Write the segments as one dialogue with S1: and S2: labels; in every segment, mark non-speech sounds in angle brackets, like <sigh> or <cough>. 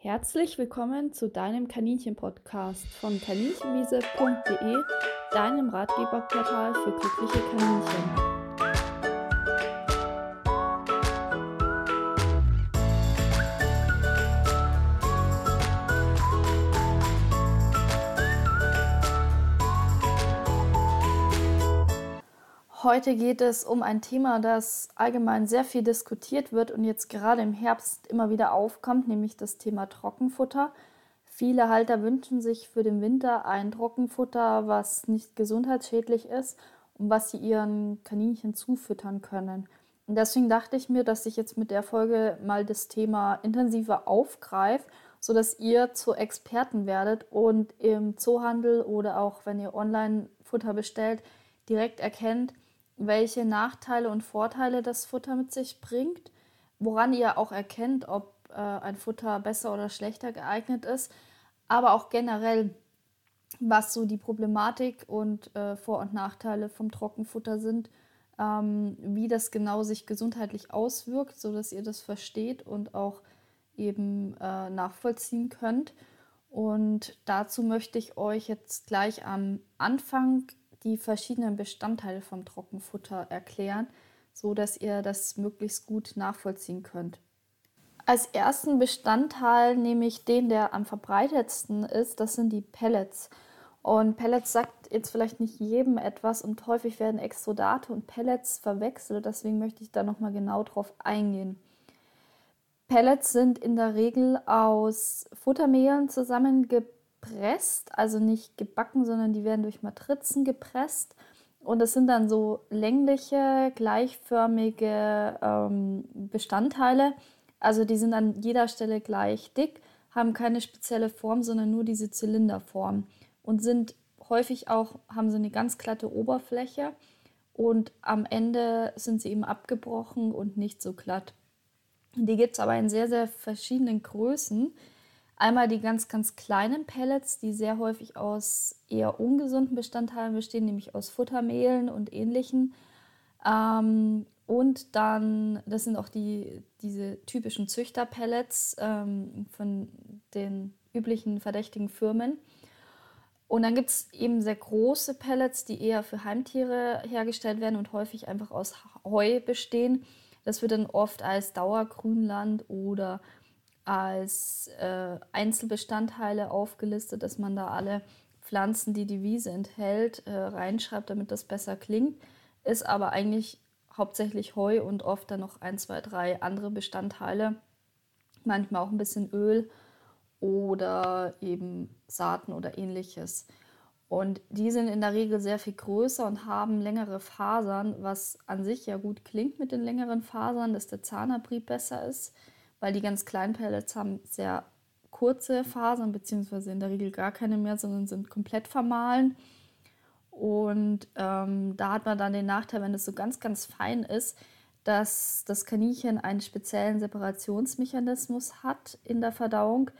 S1: Herzlich willkommen zu deinem Kaninchen-Podcast von kaninchenwiese.de, deinem Ratgeberportal für glückliche Kaninchen. Heute geht es um ein Thema, das allgemein sehr viel diskutiert wird und jetzt gerade im Herbst immer wieder aufkommt, nämlich das Thema Trockenfutter. Viele Halter wünschen sich für den Winter ein Trockenfutter, was nicht gesundheitsschädlich ist und was sie ihren Kaninchen zufüttern können. Und deswegen dachte ich mir, dass ich jetzt mit der Folge mal das Thema intensiver aufgreife, sodass ihr zu Experten werdet und im Zoohandel oder auch wenn ihr online Futter bestellt, direkt erkennt, welche Nachteile und Vorteile das Futter mit sich bringt, woran ihr auch erkennt, ob äh, ein Futter besser oder schlechter geeignet ist, aber auch generell, was so die Problematik und äh, Vor- und Nachteile vom Trockenfutter sind, ähm, wie das genau sich gesundheitlich auswirkt, sodass ihr das versteht und auch eben äh, nachvollziehen könnt. Und dazu möchte ich euch jetzt gleich am Anfang die verschiedenen Bestandteile vom Trockenfutter erklären, so dass ihr das möglichst gut nachvollziehen könnt. Als ersten Bestandteil nehme ich den, der am verbreitetsten ist, das sind die Pellets. Und Pellets sagt jetzt vielleicht nicht jedem etwas und häufig werden Extrudate und Pellets verwechselt, deswegen möchte ich da nochmal genau drauf eingehen. Pellets sind in der Regel aus Futtermehlen zusammengebracht gepresst, also nicht gebacken, sondern die werden durch Matrizen gepresst. Und das sind dann so längliche, gleichförmige ähm, Bestandteile. Also die sind an jeder Stelle gleich dick, haben keine spezielle Form, sondern nur diese Zylinderform und sind häufig auch, haben sie eine ganz glatte Oberfläche und am Ende sind sie eben abgebrochen und nicht so glatt. Die gibt es aber in sehr, sehr verschiedenen Größen. Einmal die ganz, ganz kleinen Pellets, die sehr häufig aus eher ungesunden Bestandteilen bestehen, nämlich aus Futtermehlen und ähnlichen. Ähm, und dann, das sind auch die, diese typischen Züchterpellets ähm, von den üblichen verdächtigen Firmen. Und dann gibt es eben sehr große Pellets, die eher für Heimtiere hergestellt werden und häufig einfach aus Heu bestehen. Das wird dann oft als Dauergrünland oder als äh, Einzelbestandteile aufgelistet, dass man da alle Pflanzen, die die Wiese enthält, äh, reinschreibt, damit das besser klingt. Ist aber eigentlich hauptsächlich Heu und oft dann noch ein, zwei, drei andere Bestandteile. Manchmal auch ein bisschen Öl oder eben Saaten oder ähnliches. Und die sind in der Regel sehr viel größer und haben längere Fasern, was an sich ja gut klingt mit den längeren Fasern, dass der Zahnabrieb besser ist weil die ganz kleinen Pellets haben sehr kurze Fasern, beziehungsweise in der Regel gar keine mehr, sondern sind komplett vermahlen. Und ähm, da hat man dann den Nachteil, wenn es so ganz, ganz fein ist, dass das Kaninchen einen speziellen Separationsmechanismus hat in der Verdauung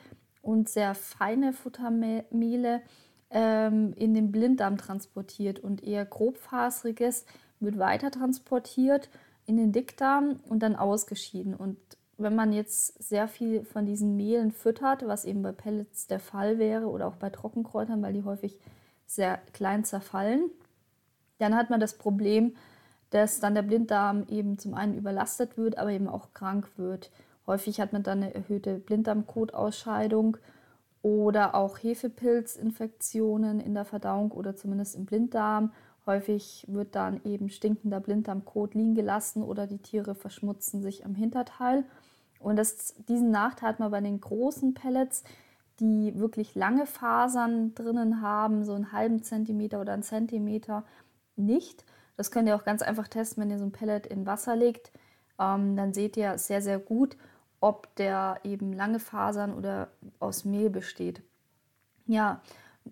S1: und sehr feine Futtermehle ähm, in den Blinddarm transportiert und eher grobfaseriges wird weiter transportiert in den Dickdarm und dann ausgeschieden. Und wenn man jetzt sehr viel von diesen Mehlen füttert, was eben bei Pellets der Fall wäre oder auch bei Trockenkräutern, weil die häufig sehr klein zerfallen, dann hat man das Problem, dass dann der Blinddarm eben zum einen überlastet wird, aber eben auch krank wird. Häufig hat man dann eine erhöhte Blinddarmkotausscheidung oder auch Hefepilzinfektionen in der Verdauung oder zumindest im Blinddarm. Häufig wird dann eben stinkender Blinddarmkot liegen gelassen oder die Tiere verschmutzen sich am Hinterteil. Und das, diesen Nachteil hat man bei den großen Pellets, die wirklich lange Fasern drinnen haben, so einen halben Zentimeter oder einen Zentimeter, nicht. Das könnt ihr auch ganz einfach testen, wenn ihr so ein Pellet in Wasser legt. Ähm, dann seht ihr sehr, sehr gut, ob der eben lange Fasern oder aus Mehl besteht. Ja,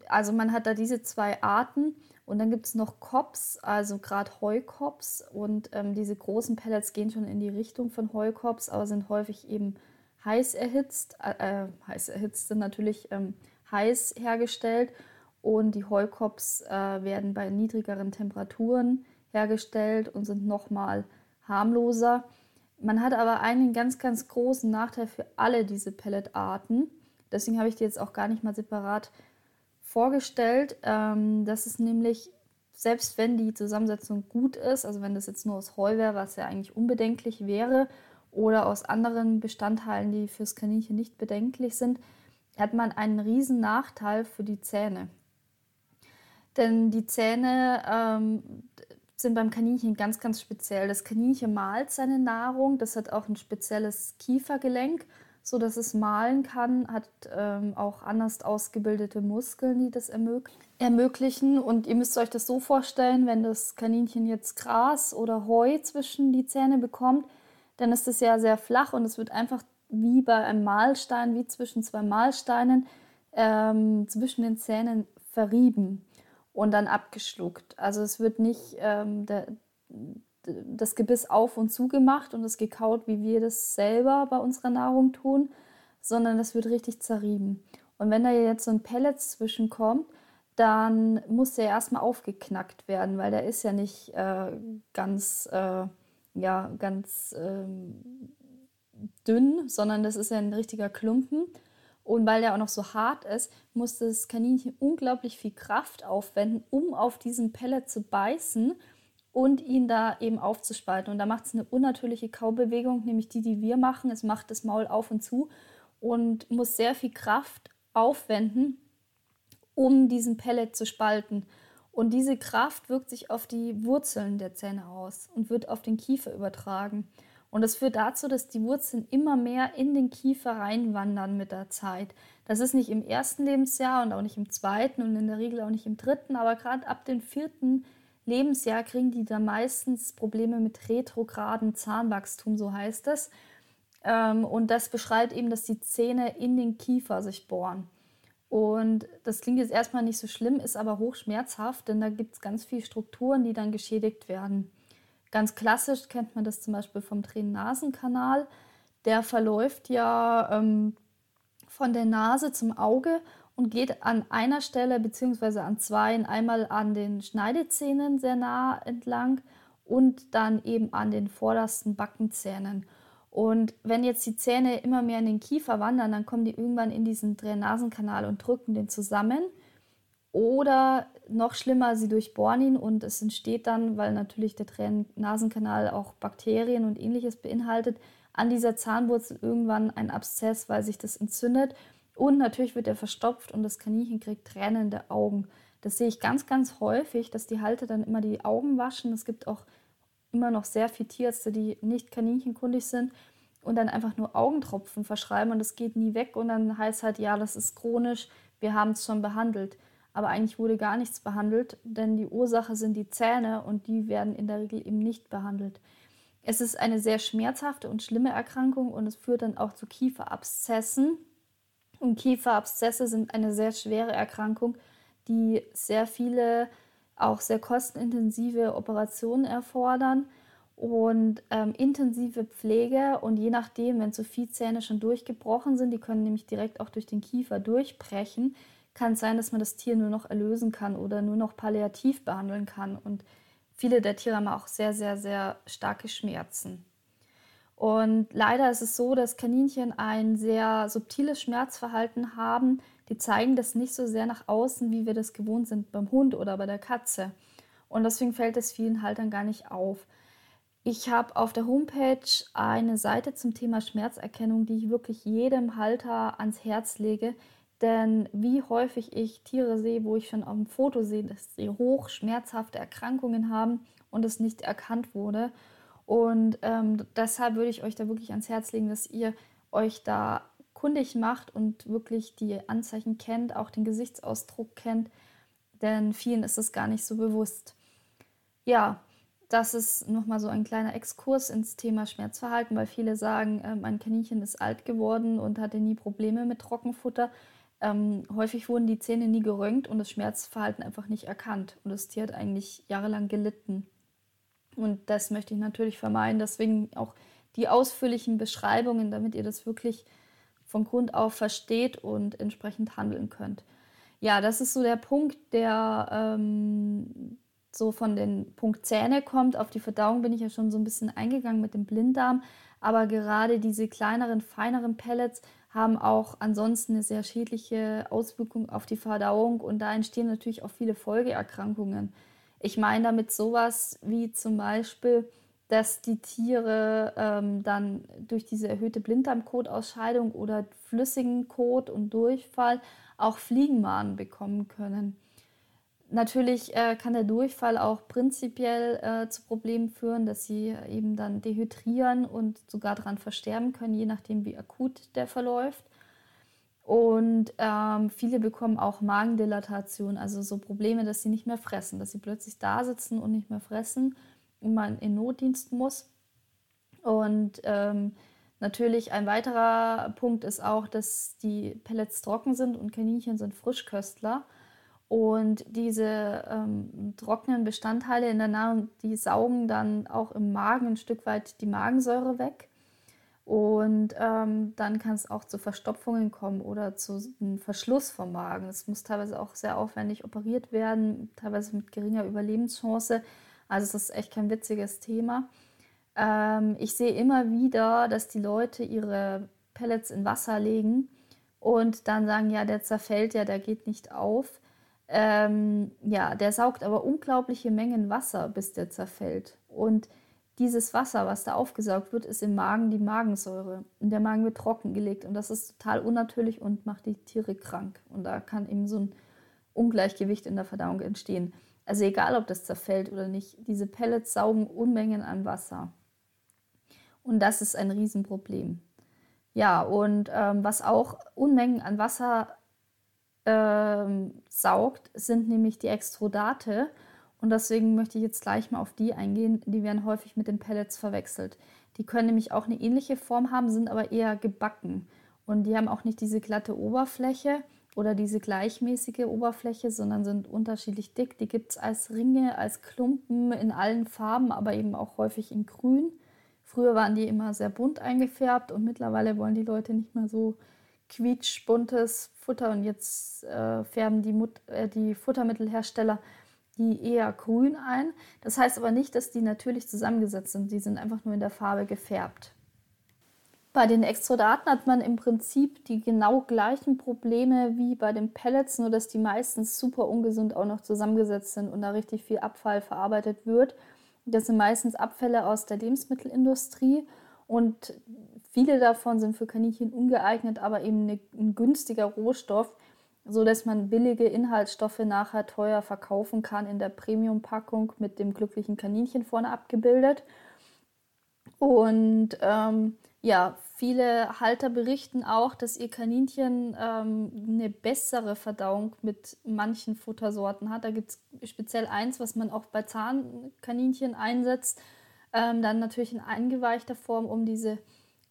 S1: also man hat da diese zwei Arten und dann gibt es noch Kops, also gerade Heukops. Und ähm, diese großen Pellets gehen schon in die Richtung von Heukops, aber sind häufig eben heiß erhitzt. Äh, äh, heiß erhitzt sind natürlich ähm, heiß hergestellt. Und die Heukops äh, werden bei niedrigeren Temperaturen hergestellt und sind nochmal harmloser. Man hat aber einen ganz, ganz großen Nachteil für alle diese Pelletarten. Deswegen habe ich die jetzt auch gar nicht mal separat vorgestellt. Ähm, das ist nämlich, selbst wenn die Zusammensetzung gut ist, also wenn das jetzt nur aus Heu wäre, was ja eigentlich unbedenklich wäre, oder aus anderen Bestandteilen, die fürs Kaninchen nicht bedenklich sind, hat man einen riesen Nachteil für die Zähne. Denn die Zähne ähm, sind beim Kaninchen ganz, ganz speziell. Das Kaninchen malt seine Nahrung, das hat auch ein spezielles Kiefergelenk, so dass es malen kann, hat ähm, auch anders ausgebildete Muskeln, die das ermöglichen. Und ihr müsst euch das so vorstellen, wenn das Kaninchen jetzt Gras oder Heu zwischen die Zähne bekommt, dann ist es ja sehr flach und es wird einfach wie bei einem Mahlstein, wie zwischen zwei Mahlsteinen, ähm, zwischen den Zähnen verrieben und dann abgeschluckt. Also es wird nicht ähm, der, das Gebiss auf und zu gemacht und es gekaut, wie wir das selber bei unserer Nahrung tun, sondern es wird richtig zerrieben. Und wenn da jetzt so ein Pellet zwischenkommt, dann muss der erstmal aufgeknackt werden, weil der ist ja nicht äh, ganz, äh, ja, ganz ähm, dünn, sondern das ist ja ein richtiger Klumpen. Und weil der auch noch so hart ist, muss das Kaninchen unglaublich viel Kraft aufwenden, um auf diesen Pellet zu beißen und ihn da eben aufzuspalten. Und da macht es eine unnatürliche Kaubewegung, nämlich die, die wir machen. Es macht das Maul auf und zu und muss sehr viel Kraft aufwenden, um diesen Pellet zu spalten. Und diese Kraft wirkt sich auf die Wurzeln der Zähne aus und wird auf den Kiefer übertragen. Und das führt dazu, dass die Wurzeln immer mehr in den Kiefer reinwandern mit der Zeit. Das ist nicht im ersten Lebensjahr und auch nicht im zweiten und in der Regel auch nicht im dritten, aber gerade ab dem vierten Lebensjahr kriegen die da meistens Probleme mit retrogradem Zahnwachstum, so heißt es. Ähm, und das beschreibt eben, dass die Zähne in den Kiefer sich bohren. Und das klingt jetzt erstmal nicht so schlimm, ist aber hochschmerzhaft, denn da gibt es ganz viele Strukturen, die dann geschädigt werden. Ganz klassisch kennt man das zum Beispiel vom Tränen-Nasen-Kanal. Der verläuft ja ähm, von der Nase zum Auge und geht an einer Stelle bzw. an zwei, einmal an den Schneidezähnen sehr nah entlang und dann eben an den vordersten Backenzähnen. Und wenn jetzt die Zähne immer mehr in den Kiefer wandern, dann kommen die irgendwann in diesen Nasenkanal und drücken den zusammen. Oder noch schlimmer, sie durchbohren ihn und es entsteht dann, weil natürlich der Nasenkanal auch Bakterien und ähnliches beinhaltet, an dieser Zahnwurzel irgendwann ein Abszess, weil sich das entzündet. Und natürlich wird er verstopft und das Kaninchen kriegt tränende Augen. Das sehe ich ganz, ganz häufig, dass die Halter dann immer die Augen waschen. Es gibt auch immer noch sehr viele Tierärzte, die nicht kaninchenkundig sind und dann einfach nur Augentropfen verschreiben und das geht nie weg und dann heißt halt, ja, das ist chronisch, wir haben es schon behandelt aber eigentlich wurde gar nichts behandelt, denn die Ursache sind die Zähne und die werden in der Regel eben nicht behandelt. Es ist eine sehr schmerzhafte und schlimme Erkrankung und es führt dann auch zu Kieferabszessen. Und Kieferabszesse sind eine sehr schwere Erkrankung, die sehr viele, auch sehr kostenintensive Operationen erfordern und ähm, intensive Pflege. Und je nachdem, wenn zu viele Zähne schon durchgebrochen sind, die können nämlich direkt auch durch den Kiefer durchbrechen, kann es sein, dass man das Tier nur noch erlösen kann oder nur noch palliativ behandeln kann. Und viele der Tiere haben auch sehr, sehr, sehr starke Schmerzen. Und leider ist es so, dass Kaninchen ein sehr subtiles Schmerzverhalten haben. Die zeigen das nicht so sehr nach außen, wie wir das gewohnt sind beim Hund oder bei der Katze. Und deswegen fällt es vielen Haltern gar nicht auf. Ich habe auf der Homepage eine Seite zum Thema Schmerzerkennung, die ich wirklich jedem Halter ans Herz lege, denn wie häufig ich Tiere sehe, wo ich schon auf dem Foto sehe, dass sie hoch schmerzhafte Erkrankungen haben und es nicht erkannt wurde. Und ähm, deshalb würde ich euch da wirklich ans Herz legen, dass ihr euch da kundig macht und wirklich die Anzeichen kennt, auch den Gesichtsausdruck kennt, denn vielen ist es gar nicht so bewusst. Ja, das ist nochmal so ein kleiner Exkurs ins Thema Schmerzverhalten, weil viele sagen, äh, mein Kaninchen ist alt geworden und hatte nie Probleme mit Trockenfutter. Ähm, häufig wurden die Zähne nie geröntgt und das Schmerzverhalten einfach nicht erkannt. Und das Tier hat eigentlich jahrelang gelitten. Und das möchte ich natürlich vermeiden. Deswegen auch die ausführlichen Beschreibungen, damit ihr das wirklich von Grund auf versteht und entsprechend handeln könnt. Ja, das ist so der Punkt, der ähm, so von den Punkt Zähne kommt. Auf die Verdauung bin ich ja schon so ein bisschen eingegangen mit dem Blinddarm. Aber gerade diese kleineren, feineren Pellets haben auch ansonsten eine sehr schädliche Auswirkung auf die Verdauung und da entstehen natürlich auch viele Folgeerkrankungen. Ich meine damit sowas wie zum Beispiel, dass die Tiere ähm, dann durch diese erhöhte Blinddarmkotausscheidung oder flüssigen Kot und Durchfall auch Fliegenmahnen bekommen können. Natürlich äh, kann der Durchfall auch prinzipiell äh, zu Problemen führen, dass sie eben dann dehydrieren und sogar daran versterben können, je nachdem, wie akut der verläuft. Und ähm, viele bekommen auch Magendilatation, also so Probleme, dass sie nicht mehr fressen, dass sie plötzlich da sitzen und nicht mehr fressen und man in Notdienst muss. Und ähm, natürlich ein weiterer Punkt ist auch, dass die Pellets trocken sind und Kaninchen sind Frischköstler. Und diese ähm, trockenen Bestandteile in der Nahrung, die saugen dann auch im Magen ein Stück weit die Magensäure weg. Und ähm, dann kann es auch zu Verstopfungen kommen oder zu einem Verschluss vom Magen. Es muss teilweise auch sehr aufwendig operiert werden, teilweise mit geringer Überlebenschance. Also es ist echt kein witziges Thema. Ähm, ich sehe immer wieder, dass die Leute ihre Pellets in Wasser legen und dann sagen, ja, der zerfällt ja, der geht nicht auf. Ähm, ja, der saugt aber unglaubliche Mengen Wasser, bis der zerfällt. Und dieses Wasser, was da aufgesaugt wird, ist im Magen die Magensäure. Und der Magen wird trockengelegt. Und das ist total unnatürlich und macht die Tiere krank. Und da kann eben so ein Ungleichgewicht in der Verdauung entstehen. Also egal, ob das zerfällt oder nicht, diese Pellets saugen Unmengen an Wasser. Und das ist ein Riesenproblem. Ja, und ähm, was auch Unmengen an Wasser ähm, saugt, sind nämlich die Extrudate. Und deswegen möchte ich jetzt gleich mal auf die eingehen. Die werden häufig mit den Pellets verwechselt. Die können nämlich auch eine ähnliche Form haben, sind aber eher gebacken. Und die haben auch nicht diese glatte Oberfläche oder diese gleichmäßige Oberfläche, sondern sind unterschiedlich dick. Die gibt es als Ringe, als Klumpen in allen Farben, aber eben auch häufig in grün. Früher waren die immer sehr bunt eingefärbt und mittlerweile wollen die Leute nicht mehr so quietschbuntes Futter und jetzt äh, färben die, Mut äh, die Futtermittelhersteller die eher grün ein. Das heißt aber nicht, dass die natürlich zusammengesetzt sind. Die sind einfach nur in der Farbe gefärbt. Bei den Extrudaten hat man im Prinzip die genau gleichen Probleme wie bei den Pellets, nur dass die meistens super ungesund auch noch zusammengesetzt sind und da richtig viel Abfall verarbeitet wird. Das sind meistens Abfälle aus der Lebensmittelindustrie und viele davon sind für Kaninchen ungeeignet, aber eben ein günstiger Rohstoff, so dass man billige Inhaltsstoffe nachher teuer verkaufen kann in der Premium-Packung mit dem glücklichen Kaninchen vorne abgebildet. Und ähm, ja, viele Halter berichten auch, dass ihr Kaninchen ähm, eine bessere Verdauung mit manchen Futtersorten hat. Da gibt es speziell eins, was man auch bei Zahnkaninchen einsetzt. Ähm, dann natürlich in eingeweichter Form, um diese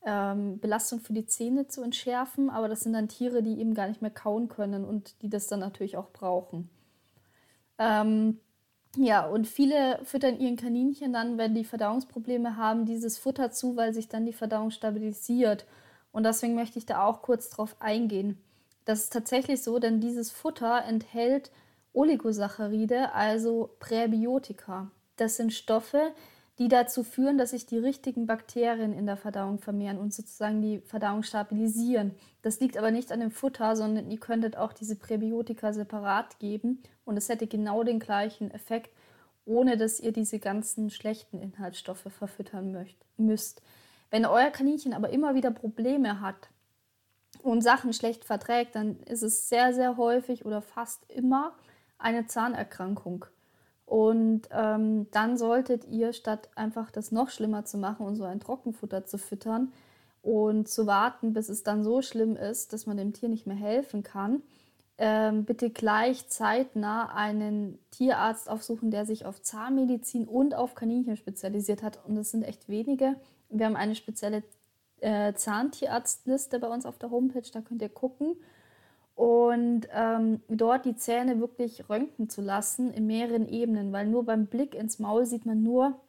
S1: ähm, Belastung für die Zähne zu entschärfen. Aber das sind dann Tiere, die eben gar nicht mehr kauen können und die das dann natürlich auch brauchen. Ähm, ja, und viele füttern ihren Kaninchen dann, wenn die Verdauungsprobleme haben, dieses Futter zu, weil sich dann die Verdauung stabilisiert. Und deswegen möchte ich da auch kurz drauf eingehen. Das ist tatsächlich so, denn dieses Futter enthält Oligosaccharide, also Präbiotika. Das sind Stoffe, die dazu führen, dass sich die richtigen Bakterien in der Verdauung vermehren und sozusagen die Verdauung stabilisieren. Das liegt aber nicht an dem Futter, sondern ihr könntet auch diese Präbiotika separat geben und es hätte genau den gleichen Effekt, ohne dass ihr diese ganzen schlechten Inhaltsstoffe verfüttern möcht, müsst. Wenn euer Kaninchen aber immer wieder Probleme hat und Sachen schlecht verträgt, dann ist es sehr, sehr häufig oder fast immer eine Zahnerkrankung. Und ähm, dann solltet ihr, statt einfach das noch schlimmer zu machen und so ein Trockenfutter zu füttern und zu warten, bis es dann so schlimm ist, dass man dem Tier nicht mehr helfen kann, ähm, bitte gleich zeitnah einen Tierarzt aufsuchen, der sich auf Zahnmedizin und auf Kaninchen spezialisiert hat. Und das sind echt wenige. Wir haben eine spezielle äh, Zahntierarztliste bei uns auf der Homepage, da könnt ihr gucken und ähm, dort die Zähne wirklich röntgen zu lassen in mehreren Ebenen, weil nur beim Blick ins Maul sieht man nur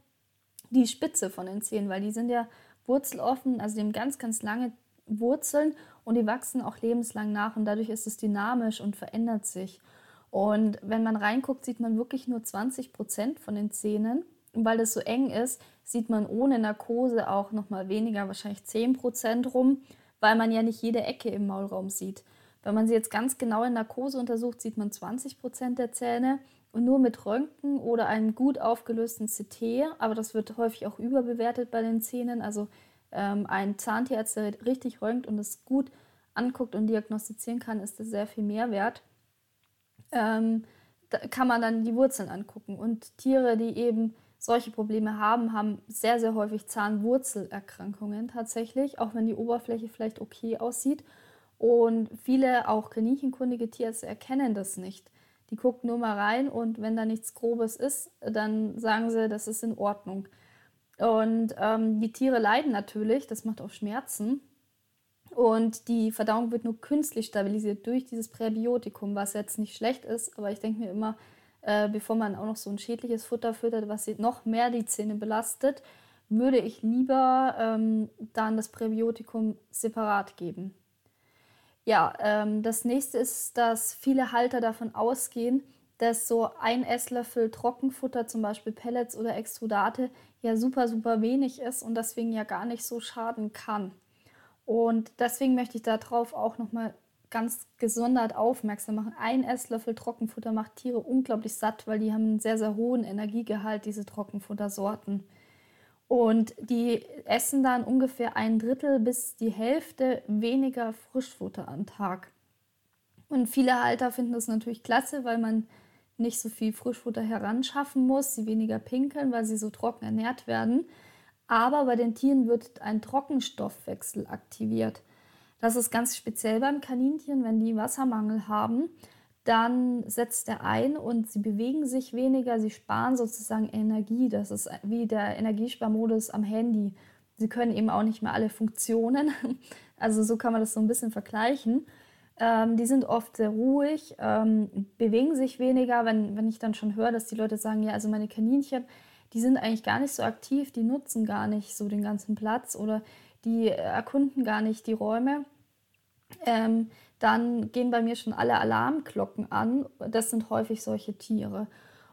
S1: die Spitze von den Zähnen, weil die sind ja wurzeloffen, also die haben ganz, ganz lange Wurzeln und die wachsen auch lebenslang nach und dadurch ist es dynamisch und verändert sich. Und wenn man reinguckt, sieht man wirklich nur 20 Prozent von den Zähnen weil es so eng ist, sieht man ohne Narkose auch nochmal weniger, wahrscheinlich 10% rum, weil man ja nicht jede Ecke im Maulraum sieht. Wenn man sie jetzt ganz genau in Narkose untersucht, sieht man 20% der Zähne und nur mit Röntgen oder einem gut aufgelösten CT, aber das wird häufig auch überbewertet bei den Zähnen, also ähm, ein Zahntierarzt, der richtig röntgt und es gut anguckt und diagnostizieren kann, ist das sehr viel mehr wert. Ähm, da kann man dann die Wurzeln angucken. Und Tiere, die eben solche Probleme haben, haben sehr, sehr häufig Zahnwurzelerkrankungen tatsächlich, auch wenn die Oberfläche vielleicht okay aussieht. Und viele, auch kaninchenkundige Tierärzte, erkennen das nicht. Die gucken nur mal rein und wenn da nichts Grobes ist, dann sagen sie, das ist in Ordnung. Und ähm, die Tiere leiden natürlich, das macht auch Schmerzen. Und die Verdauung wird nur künstlich stabilisiert durch dieses Präbiotikum, was jetzt nicht schlecht ist. Aber ich denke mir immer, äh, bevor man auch noch so ein schädliches Futter füttert, was noch mehr die Zähne belastet, würde ich lieber ähm, dann das Präbiotikum separat geben. Ja, ähm, das nächste ist, dass viele Halter davon ausgehen, dass so ein Esslöffel Trockenfutter, zum Beispiel Pellets oder Extrudate, ja super, super wenig ist und deswegen ja gar nicht so schaden kann. Und deswegen möchte ich darauf auch nochmal ganz gesondert aufmerksam machen. Ein Esslöffel Trockenfutter macht Tiere unglaublich satt, weil die haben einen sehr, sehr hohen Energiegehalt, diese Trockenfuttersorten. Und die essen dann ungefähr ein Drittel bis die Hälfte weniger Frischfutter am Tag. Und viele Halter finden das natürlich klasse, weil man nicht so viel Frischfutter heranschaffen muss, sie weniger pinkeln, weil sie so trocken ernährt werden. Aber bei den Tieren wird ein Trockenstoffwechsel aktiviert. Das ist ganz speziell beim Kaninchen, wenn die Wassermangel haben dann setzt er ein und sie bewegen sich weniger, sie sparen sozusagen Energie. Das ist wie der Energiesparmodus am Handy. Sie können eben auch nicht mehr alle Funktionen. <laughs> Also so kann man das so ein bisschen vergleichen. Ähm, die sind oft sehr ruhig, ähm, bewegen sich weniger. Wenn, wenn ich dann schon höre, dass die Leute sagen, ja, also meine Kaninchen, die sind eigentlich gar nicht so aktiv, die nutzen gar nicht so den ganzen Platz oder die erkunden gar nicht die Räume. Ähm, dann gehen bei mir schon alle Alarmglocken an. Das sind häufig solche Tiere.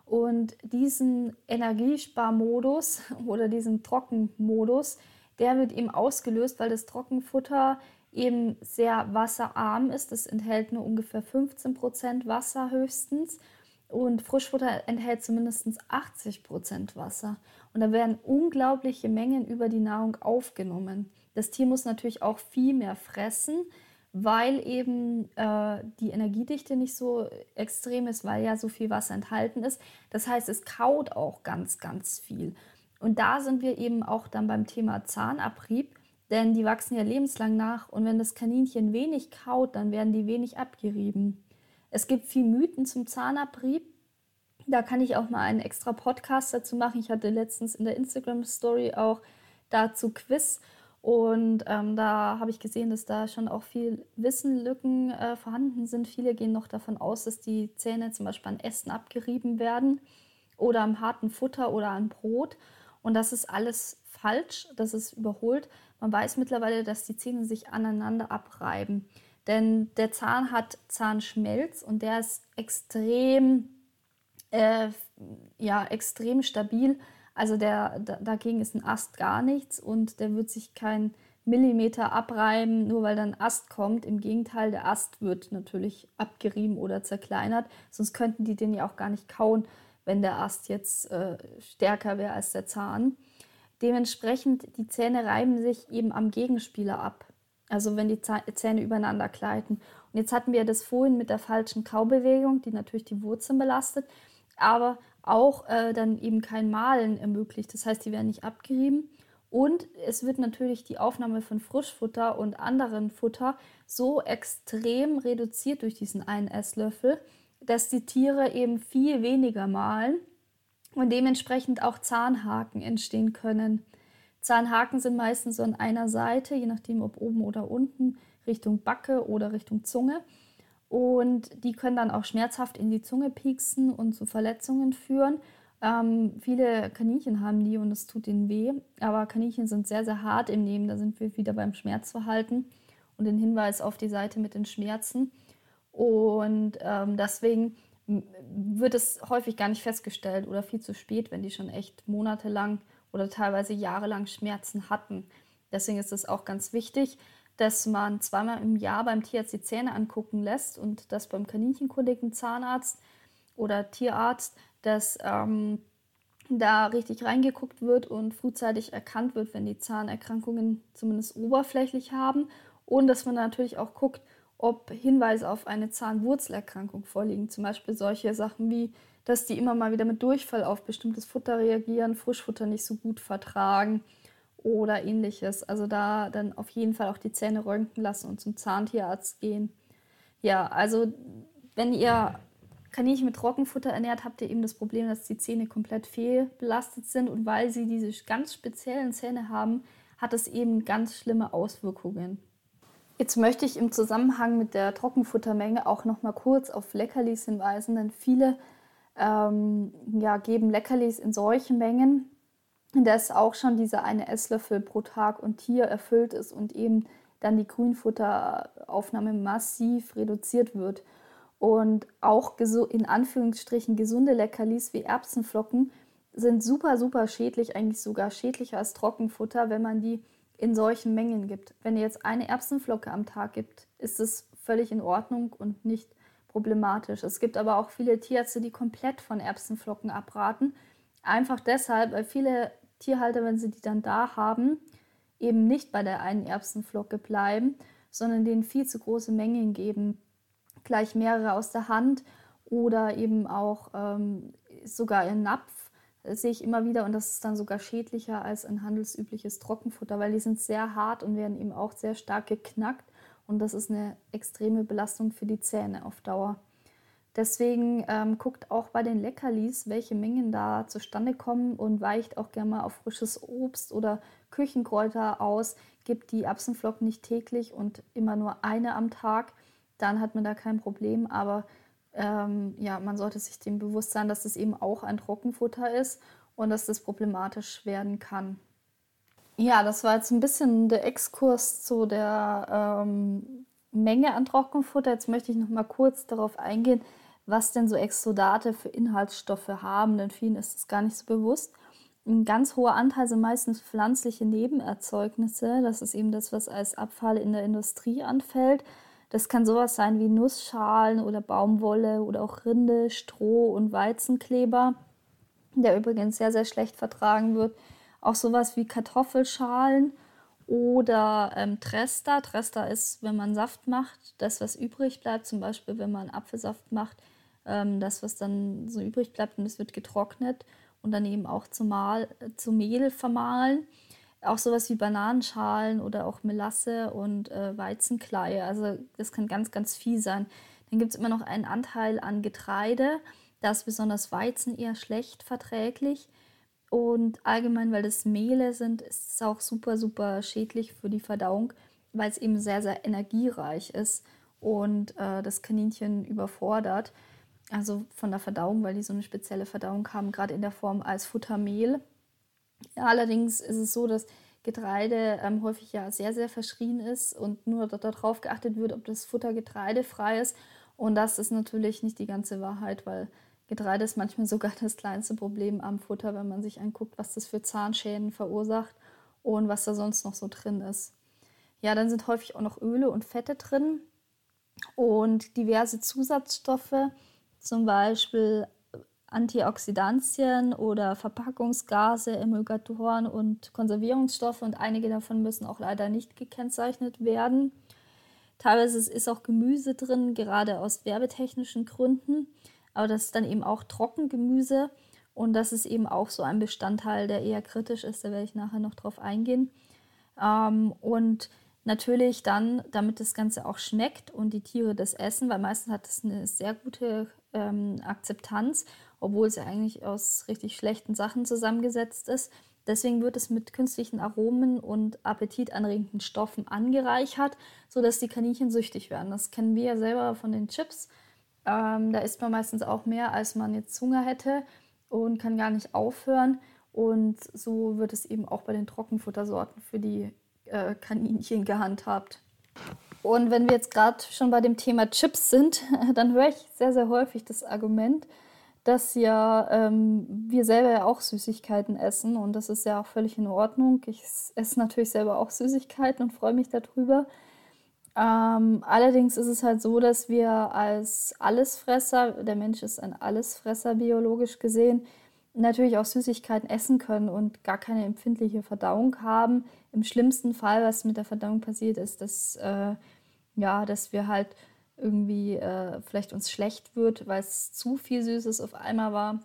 S1: Und diesen Energiesparmodus <laughs> oder diesen Trockenmodus, der wird eben ausgelöst, weil das Trockenfutter eben sehr wasserarm ist. Es enthält nur ungefähr 15 Prozent Wasser höchstens. Und Frischfutter enthält zumindest 80 Prozent Wasser. Und da werden unglaubliche Mengen über die Nahrung aufgenommen. Das Tier muss natürlich auch viel mehr fressen, weil eben äh, die Energiedichte nicht so extrem ist, weil ja so viel Wasser enthalten ist. Das heißt, es kaut auch ganz, ganz viel. Und da sind wir eben auch dann beim Thema Zahnabrieb, denn die wachsen ja lebenslang nach und wenn das Kaninchen wenig kaut, dann werden die wenig abgerieben. Es gibt viel Mythen zum Zahnabrieb. Da kann ich auch mal einen extra Podcast dazu machen. Ich hatte letztens in der Instagram Story auch dazu Quiz und ähm, da habe ich gesehen, dass da schon auch viel Wissenlücken äh, vorhanden sind. Viele gehen noch davon aus, dass die Zähne zum Beispiel an Ästen abgerieben werden oder am harten Futter oder an Brot. Und das ist alles falsch, das ist überholt. Man weiß mittlerweile, dass die Zähne sich aneinander abreiben. Denn der Zahn hat Zahnschmelz und der ist extrem, äh, ja, extrem stabil also der, dagegen ist ein Ast gar nichts und der wird sich kein Millimeter abreiben, nur weil dann Ast kommt. Im Gegenteil, der Ast wird natürlich abgerieben oder zerkleinert. Sonst könnten die den ja auch gar nicht kauen, wenn der Ast jetzt äh, stärker wäre als der Zahn. Dementsprechend, die Zähne reiben sich eben am Gegenspieler ab. Also wenn die Zähne übereinander gleiten. Und jetzt hatten wir das vorhin mit der falschen Kaubewegung, die natürlich die Wurzeln belastet. Aber auch äh, dann eben kein Malen ermöglicht. Das heißt, die werden nicht abgerieben. Und es wird natürlich die Aufnahme von Frischfutter und anderen Futter so extrem reduziert durch diesen einen Esslöffel, dass die Tiere eben viel weniger mahlen und dementsprechend auch Zahnhaken entstehen können. Zahnhaken sind meistens so an einer Seite, je nachdem ob oben oder unten, Richtung Backe oder Richtung Zunge. Und die können dann auch schmerzhaft in die Zunge pieksen und zu Verletzungen führen. Ähm, viele Kaninchen haben die und es tut ihnen weh. Aber Kaninchen sind sehr, sehr hart im Nehmen. Da sind wir wieder beim Schmerzverhalten und den Hinweis auf die Seite mit den Schmerzen. Und ähm, deswegen wird es häufig gar nicht festgestellt oder viel zu spät, wenn die schon echt monatelang oder teilweise jahrelang Schmerzen hatten. Deswegen ist es auch ganz wichtig, dass man zweimal im Jahr beim Tierarzt die Zähne angucken lässt und das beim kaninchenkundigen Zahnarzt oder Tierarzt, dass ähm, da richtig reingeguckt wird und frühzeitig erkannt wird, wenn die Zahnerkrankungen zumindest oberflächlich haben und dass man natürlich auch guckt, ob Hinweise auf eine Zahnwurzelerkrankung vorliegen. Zum Beispiel solche Sachen wie, dass die immer mal wieder mit Durchfall auf bestimmtes Futter reagieren, Frischfutter nicht so gut vertragen oder ähnliches. Also da dann auf jeden Fall auch die Zähne röntgen lassen und zum Zahntierarzt gehen. Ja, also wenn ihr Kaninchen mit Trockenfutter ernährt, habt ihr eben das Problem, dass die Zähne komplett fehlbelastet sind und weil sie diese ganz speziellen Zähne haben, hat es eben ganz schlimme Auswirkungen. Jetzt möchte ich im Zusammenhang mit der Trockenfuttermenge auch noch mal kurz auf Leckerlis hinweisen, denn viele ähm, ja, geben Leckerlis in solchen Mengen, dass auch schon dieser eine Esslöffel pro Tag und Tier erfüllt ist und eben dann die Grünfutteraufnahme massiv reduziert wird. Und auch in Anführungsstrichen gesunde Leckerlis wie Erbsenflocken sind super, super schädlich, eigentlich sogar schädlicher als Trockenfutter, wenn man die in solchen Mengen gibt. Wenn ihr jetzt eine Erbsenflocke am Tag gibt, ist es völlig in Ordnung und nicht problematisch. Es gibt aber auch viele Tierärzte, die komplett von Erbsenflocken abraten. Einfach deshalb, weil viele Tierhalter, wenn sie die dann da haben, eben nicht bei der einen Erbsenflocke bleiben, sondern denen viel zu große Mengen geben, gleich mehrere aus der Hand oder eben auch ähm, sogar in Napf das sehe ich immer wieder. Und das ist dann sogar schädlicher als ein handelsübliches Trockenfutter, weil die sind sehr hart und werden eben auch sehr stark geknackt. Und das ist eine extreme Belastung für die Zähne auf Dauer. Deswegen ähm, guckt auch bei den Leckerlis, welche Mengen da zustande kommen und weicht auch gerne mal auf frisches Obst oder Küchenkräuter aus. Gibt die Erbsenflocken nicht täglich und immer nur eine am Tag, dann hat man da kein Problem. Aber ähm, ja, man sollte sich dem bewusst sein, dass es eben auch ein Trockenfutter ist und dass das problematisch werden kann. Ja, das war jetzt ein bisschen der Exkurs zu der ähm, Menge an Trockenfutter. Jetzt möchte ich noch mal kurz darauf eingehen, was denn so Exodate für Inhaltsstoffe haben, denn vielen ist es gar nicht so bewusst. Ein ganz hoher Anteil sind meistens pflanzliche Nebenerzeugnisse. Das ist eben das, was als Abfall in der Industrie anfällt. Das kann sowas sein wie Nussschalen oder Baumwolle oder auch Rinde, Stroh und Weizenkleber, der übrigens sehr, sehr schlecht vertragen wird. Auch sowas wie Kartoffelschalen oder ähm, Trester. Trester ist, wenn man Saft macht, das, was übrig bleibt. Zum Beispiel, wenn man Apfelsaft macht, ähm, das, was dann so übrig bleibt und es wird getrocknet und dann eben auch zu, Mal, äh, zu Mehl vermahlen auch sowas wie Bananenschalen oder auch Melasse und äh, Weizenkleie. Also das kann ganz, ganz viel sein. Dann gibt es immer noch einen Anteil an Getreide. Da ist besonders Weizen eher schlecht verträglich. Und allgemein, weil das Mehle sind, ist es auch super, super schädlich für die Verdauung, weil es eben sehr, sehr energiereich ist und äh, das Kaninchen überfordert. Also von der Verdauung, weil die so eine spezielle Verdauung haben, gerade in der Form als Futtermehl. Allerdings ist es so, dass Getreide ähm, häufig ja sehr, sehr verschrien ist und nur darauf geachtet wird, ob das Futter getreidefrei ist. Und das ist natürlich nicht die ganze Wahrheit, weil Getreide ist manchmal <laughs> sogar das kleinste Problem am Futter, wenn man sich anguckt, was das für Zahnschäden verursacht und was da sonst noch so drin ist. Ja, dann sind häufig auch noch Öle und Fette drin und diverse Zusatzstoffe, zum Beispiel Antioxidantien oder Verpackungsgase, Emulgatoren und Konservierungsstoffe und einige davon müssen auch leider nicht gekennzeichnet werden. Teilweise ist auch Gemüse drin, gerade aus werbetechnischen Gründen, aber das ist dann eben auch Trockengemüse und das ist eben auch so ein Bestandteil, der eher kritisch ist, da werde ich nachher noch drauf eingehen. Ähm, und natürlich dann, damit das Ganze auch schmeckt und die Tiere das essen, weil meistens hat es eine sehr gute ähm, Akzeptanz obwohl es ja eigentlich aus richtig schlechten Sachen zusammengesetzt ist. Deswegen wird es mit künstlichen Aromen und appetitanregenden Stoffen angereichert, sodass die Kaninchen süchtig werden. Das kennen wir ja selber von den Chips. Ähm, da isst man meistens auch mehr, als man jetzt Hunger hätte und kann gar nicht aufhören. Und so wird es eben auch bei den Trockenfuttersorten für die äh, Kaninchen gehandhabt. Und wenn wir jetzt gerade schon bei dem Thema Chips sind, <laughs> dann höre ich sehr, sehr häufig das Argument, dass ja ähm, wir selber ja auch Süßigkeiten essen und das ist ja auch völlig in Ordnung. Ich esse natürlich selber auch Süßigkeiten und freue mich darüber. Ähm, allerdings ist es halt so, dass wir als Allesfresser, der Mensch ist ein Allesfresser biologisch gesehen, natürlich auch Süßigkeiten essen können und gar keine empfindliche Verdauung haben. Im schlimmsten Fall, was mit der Verdauung passiert, ist, dass, äh, ja, dass wir halt irgendwie äh, vielleicht uns schlecht wird, weil es zu viel Süßes auf einmal war.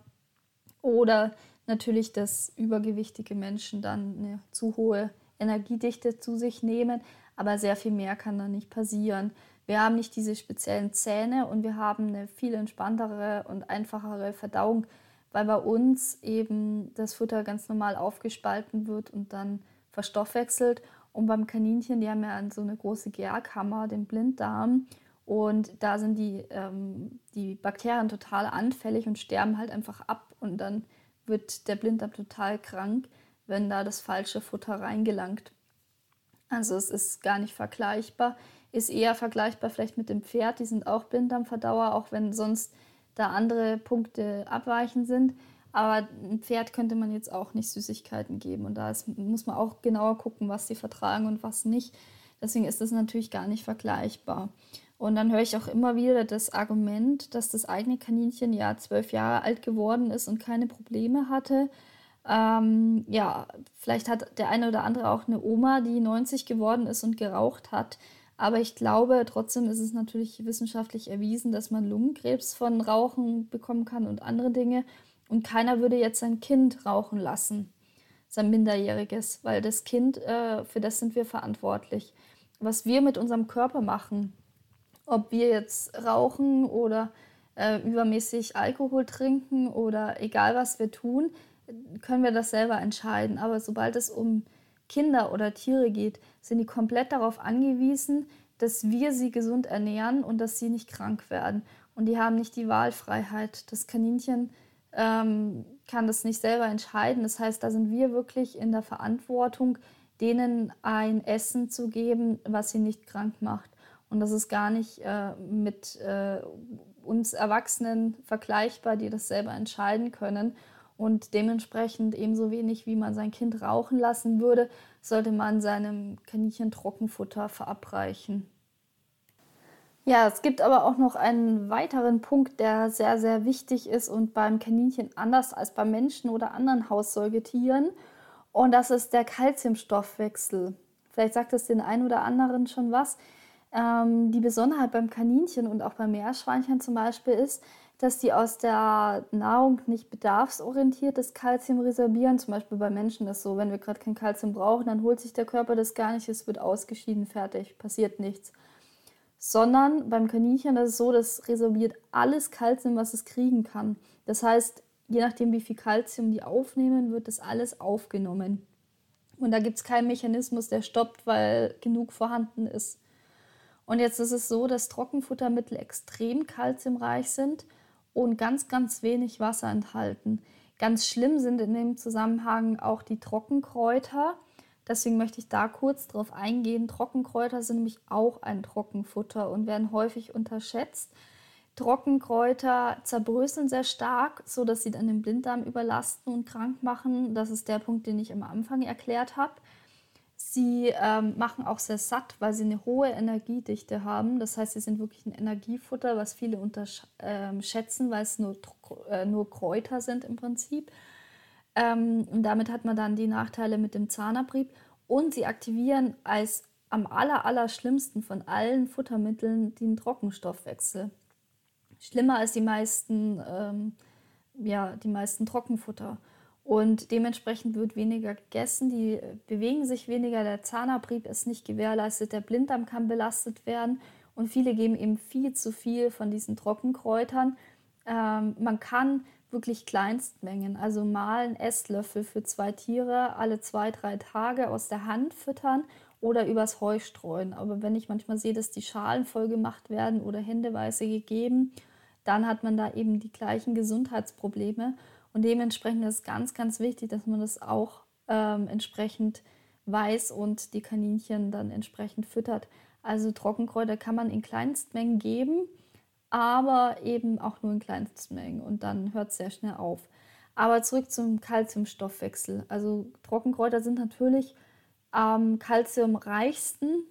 S1: Oder natürlich, dass übergewichtige Menschen dann eine zu hohe Energiedichte zu sich nehmen. Aber sehr viel mehr kann da nicht passieren. Wir haben nicht diese speziellen Zähne und wir haben eine viel entspanntere und einfachere Verdauung, weil bei uns eben das Futter ganz normal aufgespalten wird und dann verstoffwechselt. Und beim Kaninchen, die haben ja so eine große Gärkammer, den Blinddarm. Und da sind die, ähm, die Bakterien total anfällig und sterben halt einfach ab. Und dann wird der Blinddarm total krank, wenn da das falsche Futter reingelangt. Also es ist gar nicht vergleichbar. Ist eher vergleichbar vielleicht mit dem Pferd. Die sind auch Blinddarmverdauer, auch wenn sonst da andere Punkte abweichend sind. Aber ein Pferd könnte man jetzt auch nicht Süßigkeiten geben. Und da ist, muss man auch genauer gucken, was sie vertragen und was nicht. Deswegen ist das natürlich gar nicht vergleichbar. Und dann höre ich auch immer wieder das Argument, dass das eigene Kaninchen ja zwölf Jahre alt geworden ist und keine Probleme hatte. Ähm, ja, vielleicht hat der eine oder andere auch eine Oma, die 90 geworden ist und geraucht hat. Aber ich glaube, trotzdem ist es natürlich wissenschaftlich erwiesen, dass man Lungenkrebs von Rauchen bekommen kann und andere Dinge. Und keiner würde jetzt sein Kind rauchen lassen, sein Minderjähriges, weil das Kind, äh, für das sind wir verantwortlich. Was wir mit unserem Körper machen, ob wir jetzt rauchen oder äh, übermäßig Alkohol trinken oder egal was wir tun, können wir das selber entscheiden. Aber sobald es um Kinder oder Tiere geht, sind die komplett darauf angewiesen, dass wir sie gesund ernähren und dass sie nicht krank werden. Und die haben nicht die Wahlfreiheit. Das Kaninchen ähm, kann das nicht selber entscheiden. Das heißt, da sind wir wirklich in der Verantwortung, denen ein Essen zu geben, was sie nicht krank macht. Und das ist gar nicht äh, mit äh, uns Erwachsenen vergleichbar, die das selber entscheiden können. Und dementsprechend ebenso wenig, wie man sein Kind rauchen lassen würde, sollte man seinem Kaninchen Trockenfutter verabreichen. Ja, es gibt aber auch noch einen weiteren Punkt, der sehr, sehr wichtig ist und beim Kaninchen anders als beim Menschen oder anderen Haussäugetieren. Und das ist der Kalziumstoffwechsel. Vielleicht sagt es den einen oder anderen schon was. Ähm, die Besonderheit beim Kaninchen und auch beim Meerschweinchen zum Beispiel ist, dass die aus der Nahrung nicht bedarfsorientiert das Kalzium resorbieren. Zum Beispiel bei Menschen ist so, wenn wir gerade kein Kalzium brauchen, dann holt sich der Körper das gar nicht, es wird ausgeschieden, fertig, passiert nichts. Sondern beim Kaninchen ist es so, das resorbiert alles Kalzium, was es kriegen kann. Das heißt, je nachdem, wie viel Kalzium die aufnehmen, wird das alles aufgenommen. Und da gibt es keinen Mechanismus, der stoppt, weil genug vorhanden ist. Und jetzt ist es so, dass Trockenfuttermittel extrem kalziumreich sind und ganz, ganz wenig Wasser enthalten. Ganz schlimm sind in dem Zusammenhang auch die Trockenkräuter. Deswegen möchte ich da kurz drauf eingehen. Trockenkräuter sind nämlich auch ein Trockenfutter und werden häufig unterschätzt. Trockenkräuter zerbröseln sehr stark, sodass sie dann den Blinddarm überlasten und krank machen. Das ist der Punkt, den ich am Anfang erklärt habe. Sie ähm, machen auch sehr satt, weil sie eine hohe Energiedichte haben. Das heißt, sie sind wirklich ein Energiefutter, was viele unterschätzen, ähm, weil es nur, äh, nur Kräuter sind im Prinzip. Ähm, und damit hat man dann die Nachteile mit dem Zahnabrieb. Und sie aktivieren als am aller, aller schlimmsten von allen Futtermitteln den Trockenstoffwechsel. Schlimmer als die meisten, ähm, ja, die meisten Trockenfutter. Und dementsprechend wird weniger gegessen, die bewegen sich weniger, der Zahnabrieb ist nicht gewährleistet, der Blinddarm kann belastet werden und viele geben eben viel zu viel von diesen Trockenkräutern. Ähm, man kann wirklich Kleinstmengen, also mal einen Esslöffel für zwei Tiere alle zwei, drei Tage aus der Hand füttern oder übers Heu streuen. Aber wenn ich manchmal sehe, dass die Schalen voll gemacht werden oder händeweise gegeben, dann hat man da eben die gleichen Gesundheitsprobleme. Und dementsprechend ist es ganz, ganz wichtig, dass man das auch ähm, entsprechend weiß und die Kaninchen dann entsprechend füttert. Also Trockenkräuter kann man in Kleinstmengen geben, aber eben auch nur in Kleinstmengen und dann hört es sehr schnell auf. Aber zurück zum Kalziumstoffwechsel. Also Trockenkräuter sind natürlich am kalziumreichsten.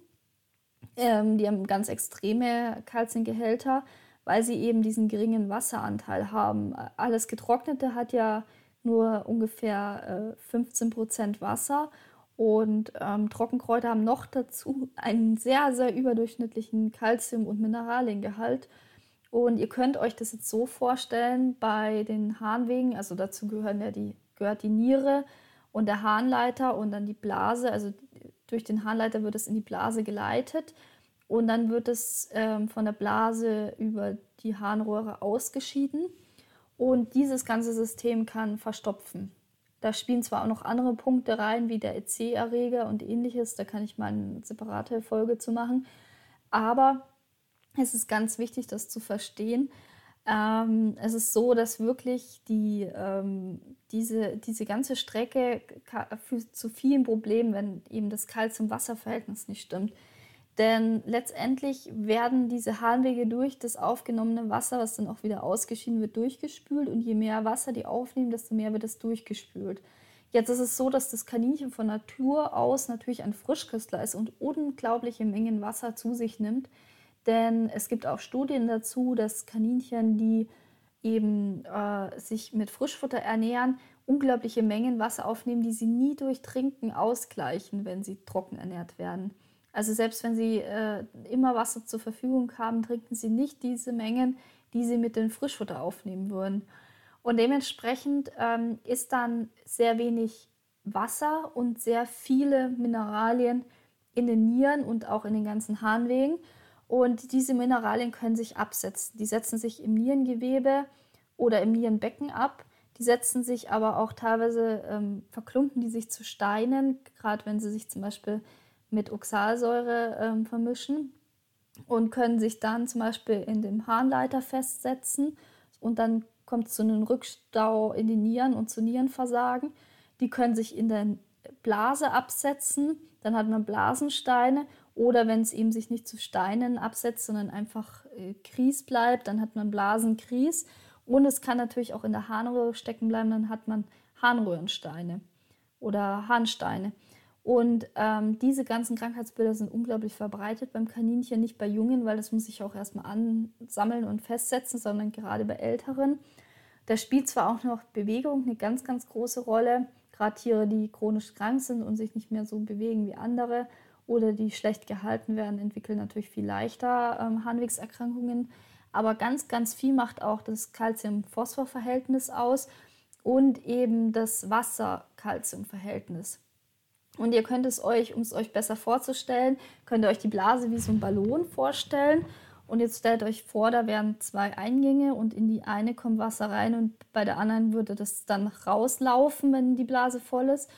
S1: Ähm, die haben ganz extreme Kalziumgehälter, weil sie eben diesen geringen Wasseranteil haben. Alles Getrocknete hat ja nur ungefähr äh, 15% Wasser und ähm, Trockenkräuter haben noch dazu einen sehr, sehr überdurchschnittlichen Kalzium- und Mineraliengehalt. Und ihr könnt euch das jetzt so vorstellen, bei den Harnwegen, also dazu gehören ja die, gehört die Niere und der Harnleiter und dann die Blase, also durch den Harnleiter wird es in die Blase geleitet und dann wird es ähm, von der Blase über die Harnröhre ausgeschieden und dieses ganze System kann verstopfen. Da spielen zwar auch noch andere Punkte rein, wie der EC-Erreger und ähnliches, da kann ich mal eine separate Folge zu machen, aber es ist ganz wichtig, das zu verstehen. Ähm, es ist so, dass wirklich die, ähm, diese, diese ganze Strecke zu vielen Problemen, wenn eben das Kalzium-Wasser-Verhältnis nicht stimmt. Denn letztendlich werden diese Harnwege durch das aufgenommene Wasser, was dann auch wieder ausgeschieden wird, durchgespült. Und je mehr Wasser die aufnehmen, desto mehr wird es durchgespült. Jetzt ist es so, dass das Kaninchen von Natur aus natürlich ein Frischküstler ist und unglaubliche Mengen Wasser zu sich nimmt. Denn es gibt auch Studien dazu, dass Kaninchen, die eben äh, sich mit Frischfutter ernähren, unglaubliche Mengen Wasser aufnehmen, die sie nie durch Trinken ausgleichen, wenn sie trocken ernährt werden. Also selbst wenn sie äh, immer Wasser zur Verfügung haben, trinken sie nicht diese Mengen, die sie mit dem Frischfutter aufnehmen würden. Und dementsprechend ähm, ist dann sehr wenig Wasser und sehr viele Mineralien in den Nieren und auch in den ganzen Harnwegen. Und diese Mineralien können sich absetzen. Die setzen sich im Nierengewebe oder im Nierenbecken ab. Die setzen sich aber auch teilweise, ähm, verklumpen die sich zu Steinen, gerade wenn sie sich zum Beispiel mit Oxalsäure ähm, vermischen und können sich dann zum Beispiel in dem Harnleiter festsetzen und dann kommt es zu einem Rückstau in die Nieren und zu Nierenversagen. Die können sich in der Blase absetzen, dann hat man Blasensteine oder wenn es eben sich nicht zu Steinen absetzt, sondern einfach äh, Kries bleibt, dann hat man Blasenkries. Und es kann natürlich auch in der Harnröhre stecken bleiben, dann hat man Harnröhrensteine oder Harnsteine. Und ähm, diese ganzen Krankheitsbilder sind unglaublich verbreitet beim Kaninchen, nicht bei Jungen, weil das muss sich auch erstmal ansammeln und festsetzen, sondern gerade bei Älteren. Da spielt zwar auch noch Bewegung eine ganz, ganz große Rolle. Gerade Tiere, die chronisch krank sind und sich nicht mehr so bewegen wie andere oder die schlecht gehalten werden, entwickeln natürlich viel leichter ähm, Harnwegserkrankungen. Aber ganz, ganz viel macht auch das Calcium-Phosphor-Verhältnis aus und eben das Wasser-Calcium-Verhältnis. Und ihr könnt es euch, um es euch besser vorzustellen, könnt ihr euch die Blase wie so ein Ballon vorstellen. Und jetzt stellt euch vor, da wären zwei Eingänge und in die eine kommt Wasser rein und bei der anderen würde das dann rauslaufen, wenn die Blase voll ist.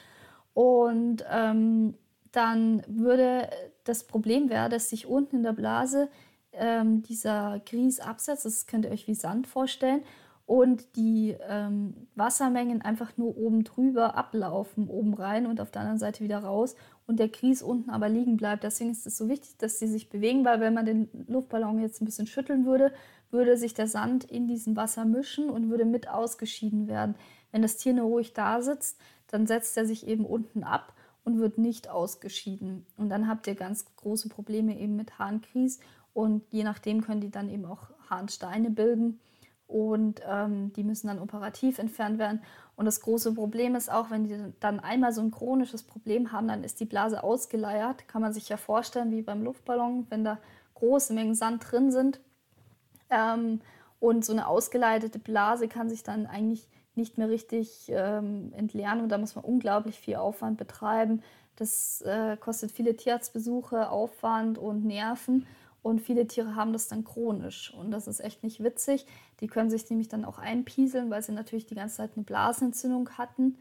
S1: Und ähm, dann würde das Problem werden, dass sich unten in der Blase ähm, dieser Grieß absetzt. Das könnt ihr euch wie Sand vorstellen und die ähm, Wassermengen einfach nur oben drüber ablaufen, oben rein und auf der anderen Seite wieder raus und der Kies unten aber liegen bleibt. Deswegen ist es so wichtig, dass sie sich bewegen, weil wenn man den Luftballon jetzt ein bisschen schütteln würde, würde sich der Sand in diesem Wasser mischen und würde mit ausgeschieden werden. Wenn das Tier nur ruhig da sitzt, dann setzt er sich eben unten ab und wird nicht ausgeschieden. Und dann habt ihr ganz große Probleme eben mit Harnkries und je nachdem können die dann eben auch Harnsteine bilden und ähm, die müssen dann operativ entfernt werden. Und das große Problem ist auch, wenn die dann einmal so ein chronisches Problem haben, dann ist die Blase ausgeleiert. Kann man sich ja vorstellen, wie beim Luftballon, wenn da große Mengen Sand drin sind. Ähm, und so eine ausgeleitete Blase kann sich dann eigentlich nicht mehr richtig ähm, entleeren und da muss man unglaublich viel Aufwand betreiben. Das äh, kostet viele Tierarztbesuche, Aufwand und Nerven. Und viele Tiere haben das dann chronisch. Und das ist echt nicht witzig. Die können sich nämlich dann auch einpieseln, weil sie natürlich die ganze Zeit eine Blasenentzündung hatten.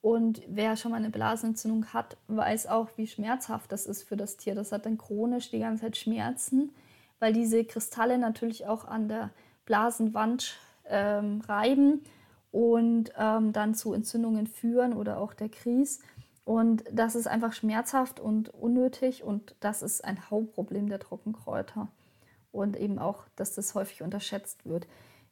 S1: Und wer schon mal eine Blasenentzündung hat, weiß auch, wie schmerzhaft das ist für das Tier. Das hat dann chronisch die ganze Zeit Schmerzen, weil diese Kristalle natürlich auch an der Blasenwand ähm, reiben und ähm, dann zu Entzündungen führen oder auch der Kries. Und das ist einfach schmerzhaft und unnötig und das ist ein Hauptproblem der Trockenkräuter. Und eben auch, dass das häufig unterschätzt wird.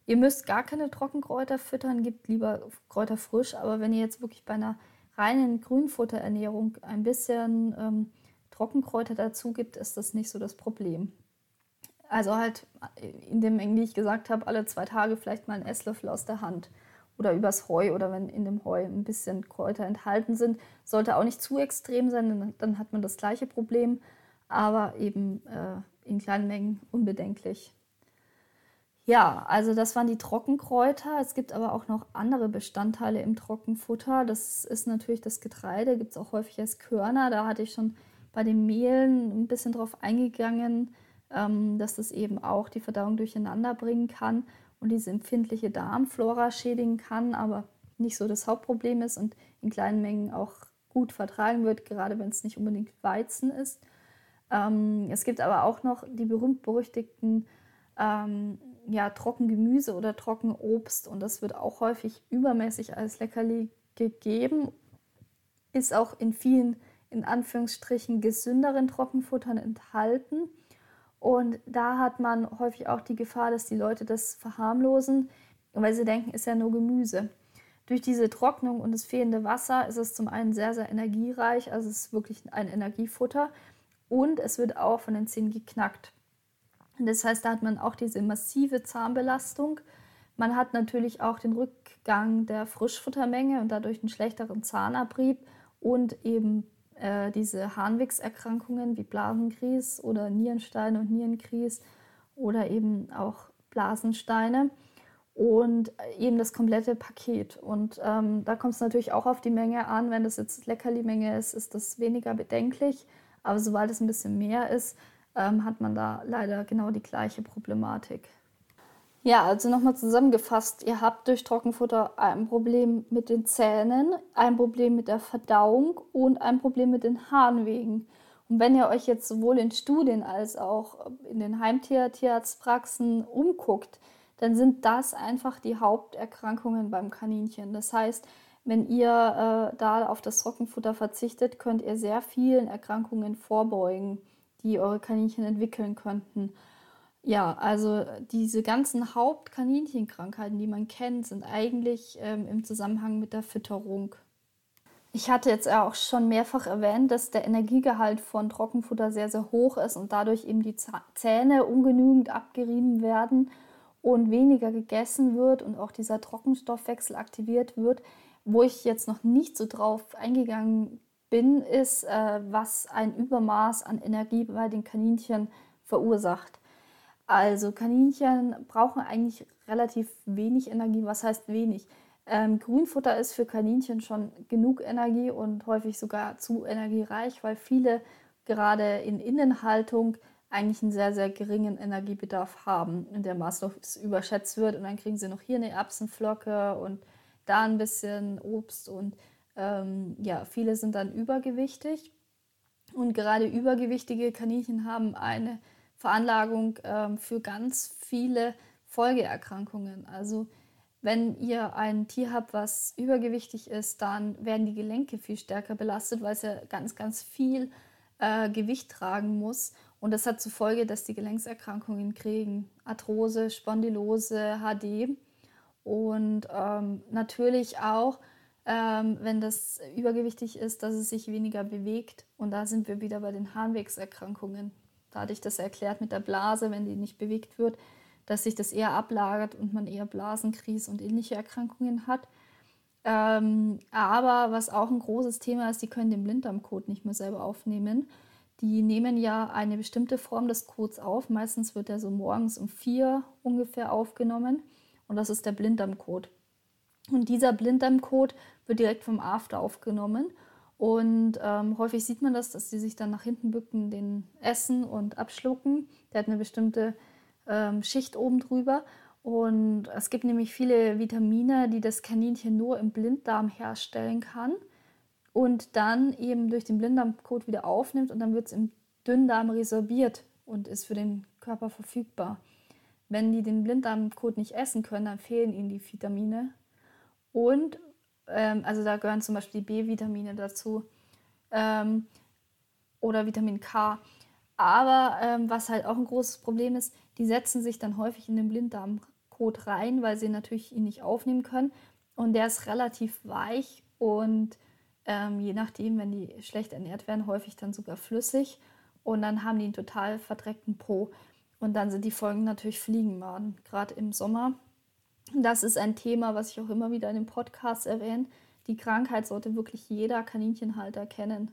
S1: Ihr müsst gar keine Trockenkräuter füttern, gebt lieber Kräuter frisch. Aber wenn ihr jetzt wirklich bei einer reinen Grünfutterernährung ein bisschen ähm, Trockenkräuter dazu gibt, ist das nicht so das Problem. Also halt in dem ich gesagt habe, alle zwei Tage vielleicht mal einen Esslöffel aus der Hand oder übers Heu oder wenn in dem Heu ein bisschen Kräuter enthalten sind. Sollte auch nicht zu extrem sein, dann, hat man das gleiche Problem, aber eben äh, in kleinen Mengen unbedenklich. Ja, also das waren die Trockenkräuter. Es gibt aber auch noch andere Bestandteile im Trockenfutter. Das ist natürlich das Getreide, gibt es auch häufig als Körner. Da hatte ich schon bei den Mehlen ein bisschen drauf eingegangen, ähm, dass das eben auch die Verdauung durcheinander bringen kann und diese empfindliche Darmflora schädigen kann, aber nicht so das Hauptproblem ist und in kleinen Mengen auch gut vertragen wird, gerade wenn es nicht unbedingt Weizen ist. Ähm, es gibt aber auch noch die berühmt-berüchtigten ähm, ja, Trockengemüse oder Trockenobst und das wird auch häufig übermäßig als Leckerli gegeben, ist auch in vielen in Anführungsstrichen gesünderen Trockenfuttern enthalten. Und da hat man häufig auch die Gefahr, dass die Leute das verharmlosen, weil sie denken, ist ja nur Gemüse. Durch diese Trocknung und das fehlende Wasser ist es zum einen sehr, sehr energiereich, also es ist wirklich ein Energiefutter und es wird auch von den Zähnen geknackt. Das heißt, da hat man auch diese massive Zahnbelastung. Man hat natürlich auch den Rückgang der Frischfuttermenge und dadurch einen schlechteren Zahnabrieb und eben äh, diese Harnwegserkrankungen wie Blasenkries oder Nierensteine und Nierenkries oder eben auch Blasensteine und eben das komplette Paket. Und ähm, da kommt es natürlich auch auf die Menge an. Wenn das jetzt Leckerli-Menge ist, ist das weniger bedenklich. Aber sobald es ein bisschen mehr ist, ähm, hat man da leider genau die gleiche Problematik. Ja, also nochmal zusammengefasst, ihr habt durch Trockenfutter ein Problem mit den Zähnen, ein Problem mit der Verdauung und ein Problem mit den Harnwegen. Und wenn ihr euch jetzt sowohl in Studien als auch in den Heimtier-Tierarztpraxen umguckt, dann sind das einfach die Haupterkrankungen beim Kaninchen. Das heißt, wenn ihr äh, da auf das Trockenfutter verzichtet, könnt ihr sehr vielen Erkrankungen vorbeugen die eure Kaninchen entwickeln könnten. Ja, also diese ganzen Hauptkaninchenkrankheiten, die man kennt, sind eigentlich ähm, im Zusammenhang mit der Fütterung. Ich hatte jetzt auch schon mehrfach erwähnt, dass der Energiegehalt von Trockenfutter sehr, sehr hoch ist und dadurch eben die Zähne ungenügend abgerieben werden und weniger gegessen wird und auch dieser Trockenstoffwechsel aktiviert wird. Wo ich jetzt noch nicht so drauf eingegangen bin, ist, äh, was ein Übermaß an Energie bei den Kaninchen verursacht. Also Kaninchen brauchen eigentlich relativ wenig Energie. Was heißt wenig? Ähm, Grünfutter ist für Kaninchen schon genug Energie und häufig sogar zu energiereich, weil viele gerade in Innenhaltung eigentlich einen sehr, sehr geringen Energiebedarf haben und der maßlos überschätzt wird. Und dann kriegen sie noch hier eine Erbsenflocke und da ein bisschen Obst und ähm, ja, viele sind dann übergewichtig und gerade übergewichtige Kaninchen haben eine Veranlagung ähm, für ganz viele Folgeerkrankungen. Also wenn ihr ein Tier habt, was übergewichtig ist, dann werden die Gelenke viel stärker belastet, weil es ja ganz, ganz viel äh, Gewicht tragen muss. Und das hat zur Folge, dass die Gelenkserkrankungen kriegen. Arthrose, Spondylose, HD. Und ähm, natürlich auch ähm, wenn das übergewichtig ist, dass es sich weniger bewegt. Und da sind wir wieder bei den Harnwegserkrankungen. Da hatte ich das erklärt mit der Blase, wenn die nicht bewegt wird, dass sich das eher ablagert und man eher Blasenkries und ähnliche Erkrankungen hat. Ähm, aber was auch ein großes Thema ist, die können den Blinddarmcode nicht mehr selber aufnehmen. Die nehmen ja eine bestimmte Form des Codes auf. Meistens wird er so morgens um vier ungefähr aufgenommen. Und das ist der Blinddarmcode. Und dieser Blinddarmcode wird direkt vom After aufgenommen. Und ähm, häufig sieht man das, dass sie sich dann nach hinten bücken, den essen und abschlucken. Der hat eine bestimmte ähm, Schicht oben drüber. Und es gibt nämlich viele Vitamine, die das Kaninchen nur im Blinddarm herstellen kann und dann eben durch den Blinddarmcode wieder aufnimmt und dann wird es im Dünndarm resorbiert und ist für den Körper verfügbar. Wenn die den Blinddarmcode nicht essen können, dann fehlen ihnen die Vitamine und ähm, also da gehören zum Beispiel die B-Vitamine dazu. ähm, oder Vitamin K. Aber ähm, was halt auch ein großes Problem ist, die setzen sich dann häufig in den Blinddarmkot rein, weil sie natürlich ihn nicht aufnehmen können. Und der ist relativ weich und ähm, je nachdem, wenn die schlecht ernährt werden, häufig dann sogar flüssig. Und dann haben die einen total verdreckten Po. Und dann sind die Folgen natürlich Fliegenmaden, gerade im Sommer. Das ist ein Thema, was ich auch immer wieder in dem Podcast erwähne. Die Krankheit sollte wirklich jeder Kaninchenhalter kennen.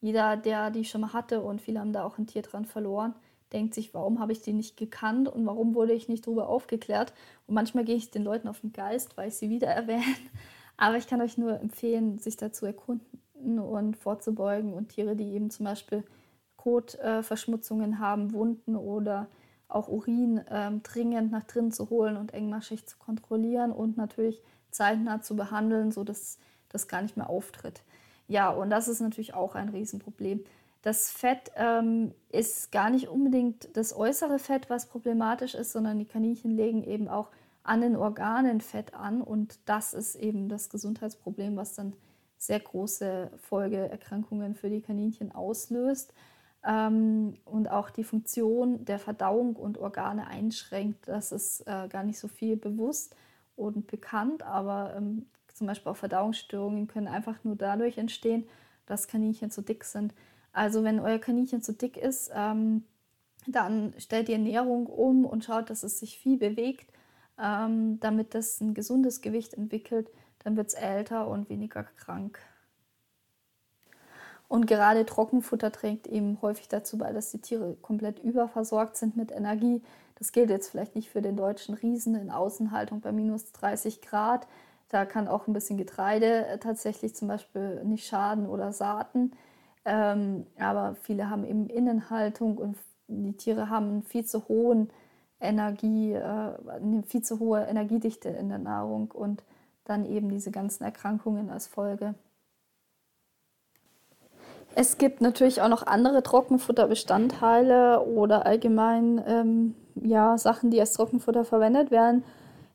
S1: Jeder, der die schon mal hatte und viele haben da auch ein Tier dran verloren, denkt sich, warum habe ich die nicht gekannt und warum wurde ich nicht darüber aufgeklärt. Und manchmal gehe ich den Leuten auf den Geist, weil ich sie wieder erwähne. <laughs> Aber ich kann euch nur empfehlen, sich dazu erkunden und vorzubeugen und Tiere, die eben zum Beispiel Kotverschmutzungen haben, Wunden oder auch Urin ähm, dringend nach drinnen zu holen und engmaschig zu kontrollieren und natürlich zeitnah zu behandeln, sodass das gar nicht mehr auftritt. Ja, und das ist natürlich auch ein Riesenproblem. Das Fett ähm, ist gar nicht unbedingt das äußere Fett, was problematisch ist, sondern die Kaninchen legen eben auch an den Organen Fett an und das ist eben das Gesundheitsproblem, was dann sehr große Folgeerkrankungen für die Kaninchen auslöst ähm, und auch die Funktion der Verdauung und Organe einschränkt. Das ist äh, gar nicht so viel bewusst und bekannt, aber ähm, zum Beispiel auch Verdauungsstörungen können einfach nur dadurch entstehen, dass Kaninchen zu dick sind. Also wenn euer Kaninchen zu dick ist, ähm, dann stellt die Ernährung um und schaut, dass es sich viel bewegt, ähm, damit es ein gesundes Gewicht entwickelt. Dann wird es älter und weniger krank. Und gerade Trockenfutter trägt eben häufig dazu bei, dass die Tiere komplett überversorgt sind mit Energie. Das gilt jetzt vielleicht nicht für den deutschen Riesen in Außenhaltung bei minus 30 Grad. Da kann auch ein bisschen Getreide äh, tatsächlich zum Beispiel nicht schaden oder Saaten. Ähm, aber viele haben eben Innenhaltung und die Tiere haben einen viel zu hohen Energie, äh, eine viel zu hohe Energiedichte in der Nahrung und dann eben diese ganzen Erkrankungen als Folge. Es gibt natürlich auch noch andere Trockenfutterbestandteile oder allgemein ähm, ja, Sachen, die als Trockenfutter verwendet werden.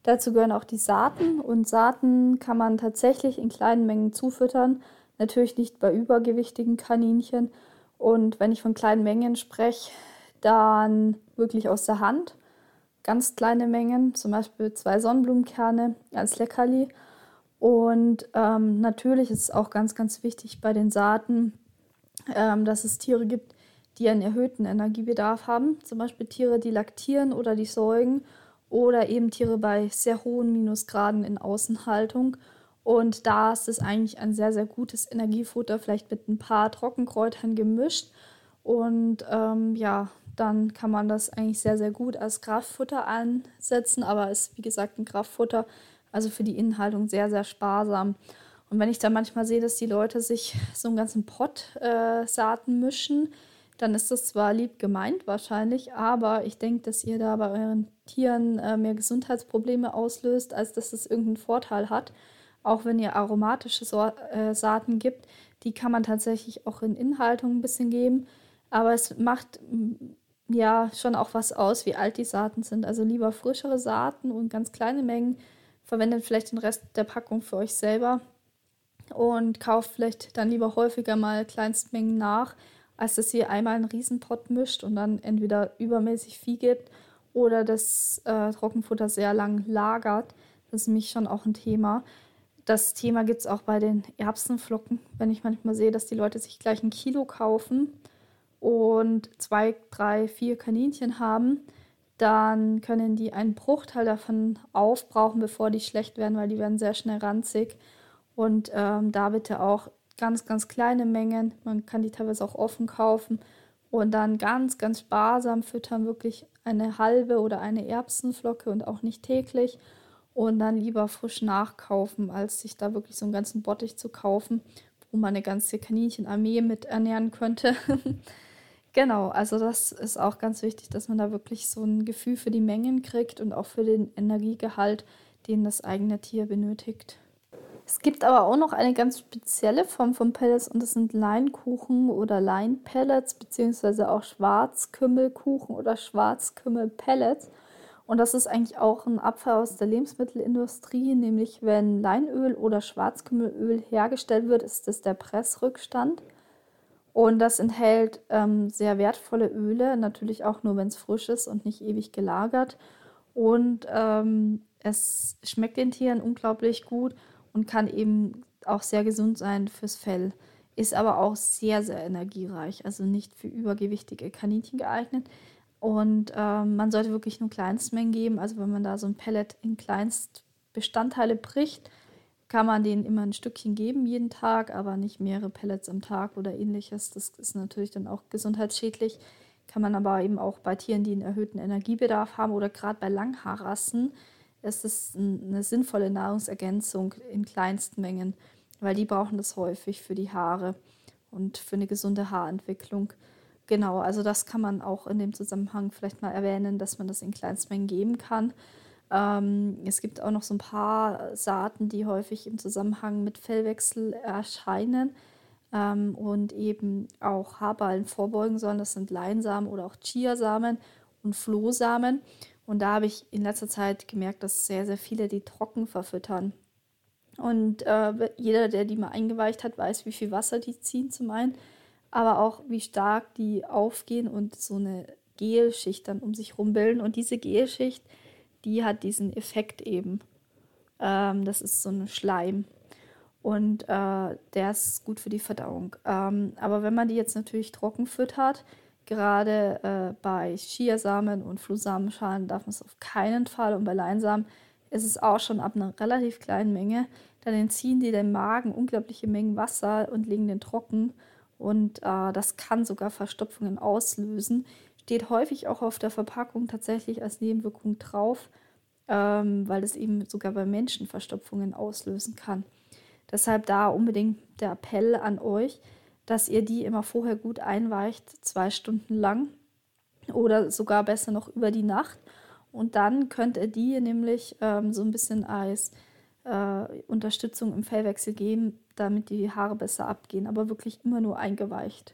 S1: Dazu gehören auch die Saaten und Saaten kann man tatsächlich in kleinen Mengen zufüttern. Natürlich nicht bei übergewichtigen Kaninchen. Und wenn ich von kleinen Mengen spreche, dann wirklich aus der Hand. Ganz kleine Mengen, zum Beispiel zwei Sonnenblumenkerne als Leckerli. Und ähm, natürlich ist es auch ganz, ganz wichtig bei den Saaten, ähm, dass es Tiere gibt, die einen erhöhten Energiebedarf haben. Zum Beispiel Tiere, die laktieren oder die säugen oder eben Tiere bei sehr hohen Minusgraden in Außenhaltung. Und da ist es eigentlich ein sehr, sehr gutes Energiefutter, vielleicht mit ein paar Trockenkräutern gemischt. Und ähm, ja, dann kann man das eigentlich sehr, sehr gut als Kraftfutter einsetzen. Aber es ist, wie gesagt, ein Kraftfutter, also für die Inhaltung sehr, sehr sparsam. Und wenn ich dann manchmal sehe, dass die Leute sich so einen ganzen Pott äh, Saaten mischen, dann ist das zwar lieb gemeint wahrscheinlich, aber ich denke, dass ihr da bei euren Tieren äh, mehr Gesundheitsprobleme auslöst, als dass es irgendeinen Vorteil hat. Auch wenn ihr aromatische so äh, Saaten gibt, die kann man tatsächlich auch in Inhaltung ein bisschen geben. Aber es macht mm, ja schon auch was aus, wie alt die Saaten sind. Also lieber frischere Saaten und ganz kleine Mengen. Verwendet vielleicht den Rest der Packung für euch selber und kauft vielleicht dann lieber häufiger mal Kleinstmengen nach, als dass ihr einmal einen Riesenpott mischt und dann entweder übermäßig Vieh gibt oder das äh, Trockenfutter sehr lang lagert. Das ist nämlich schon auch ein Thema. Das Thema gibt es auch bei den Erbsenflocken, wenn ich manchmal sehe, dass die Leute sich gleich ein Kilo kaufen und zwei, drei, vier Kaninchen haben, dann können die einen Bruchteil davon aufbrauchen, bevor die schlecht werden, weil die werden sehr schnell ranzig. Und ähm, da bitte auch ganz, ganz kleine Mengen. Man kann die teilweise auch offen kaufen und dann ganz, ganz sparsam füttern, wirklich eine halbe oder eine Erbsenflocke und auch nicht täglich. Und dann lieber frisch nachkaufen, als sich da wirklich so einen ganzen Bottich zu kaufen, wo man eine ganze Kaninchenarmee mit ernähren könnte. <laughs> genau, also das ist auch ganz wichtig, dass man da wirklich so ein Gefühl für die Mengen kriegt und auch für den Energiegehalt, den das eigene Tier benötigt. Es gibt aber auch noch eine ganz spezielle Form von Pellets und das sind Leinkuchen oder Leinpellets beziehungsweise auch Schwarzkümmelkuchen oder Schwarzkümmelpellets. Und das ist eigentlich auch ein Abfall aus der Lebensmittelindustrie, nämlich wenn Leinöl oder Schwarzkümmelöl hergestellt wird, ist das der Pressrückstand. Und das enthält ähm, sehr wertvolle Öle, natürlich auch nur, wenn es frisch ist und nicht ewig gelagert. Und ähm, es schmeckt den Tieren unglaublich gut und kann eben auch sehr gesund sein fürs Fell. Ist aber auch sehr, sehr energiereich, also nicht für übergewichtige Kaninchen geeignet. Und ähm, man sollte wirklich nur Kleinstmengen geben. Also wenn man da so ein Pellet in Kleinstbestandteile bricht, kann man denen immer ein Stückchen geben jeden Tag, aber nicht mehrere Pellets am Tag oder ähnliches. Das ist natürlich dann auch gesundheitsschädlich. Kann man aber eben auch bei Tieren, die einen erhöhten Energiebedarf haben oder gerade bei Langhaarrassen, ist es eine sinnvolle Nahrungsergänzung in kleinsten Mengen, weil die brauchen das häufig für die Haare und für eine gesunde Haarentwicklung. Genau, also das kann man auch in dem Zusammenhang vielleicht mal erwähnen, dass man das in Kleinstmengen geben kann. Ähm, es gibt auch noch so ein paar Saaten, die häufig im Zusammenhang mit Fellwechsel erscheinen ähm, und eben auch Haarballen vorbeugen sollen. Das sind Leinsamen oder auch Chiasamen und Flohsamen. Und da habe ich in letzter Zeit gemerkt, dass sehr, sehr viele die trocken verfüttern. Und äh, jeder, der die mal eingeweicht hat, weiß, wie viel Wasser die ziehen zum einen, aber auch wie stark die aufgehen und so eine Gelschicht dann um sich rumbilden. Und diese Gelschicht, die hat diesen Effekt eben. Ähm, das ist so ein Schleim. Und äh, der ist gut für die Verdauung. Ähm, aber wenn man die jetzt natürlich trocken füttert, gerade äh, bei Chiasamen und Flohsamenschalen darf man es auf keinen Fall. Und bei Leinsamen ist es auch schon ab einer relativ kleinen Menge. Dann entziehen die dem Magen unglaubliche Mengen Wasser und legen den trocken. Und äh, das kann sogar Verstopfungen auslösen steht häufig auch auf der Verpackung tatsächlich als Nebenwirkung drauf, ähm, weil es eben sogar bei Menschen Verstopfungen auslösen kann. Deshalb da unbedingt der Appell an euch, dass ihr die immer vorher gut einweicht, zwei Stunden lang oder sogar besser noch über die Nacht. Und dann könnt ihr die nämlich ähm, so ein bisschen als äh, Unterstützung im Fellwechsel geben, damit die Haare besser abgehen, aber wirklich immer nur eingeweicht.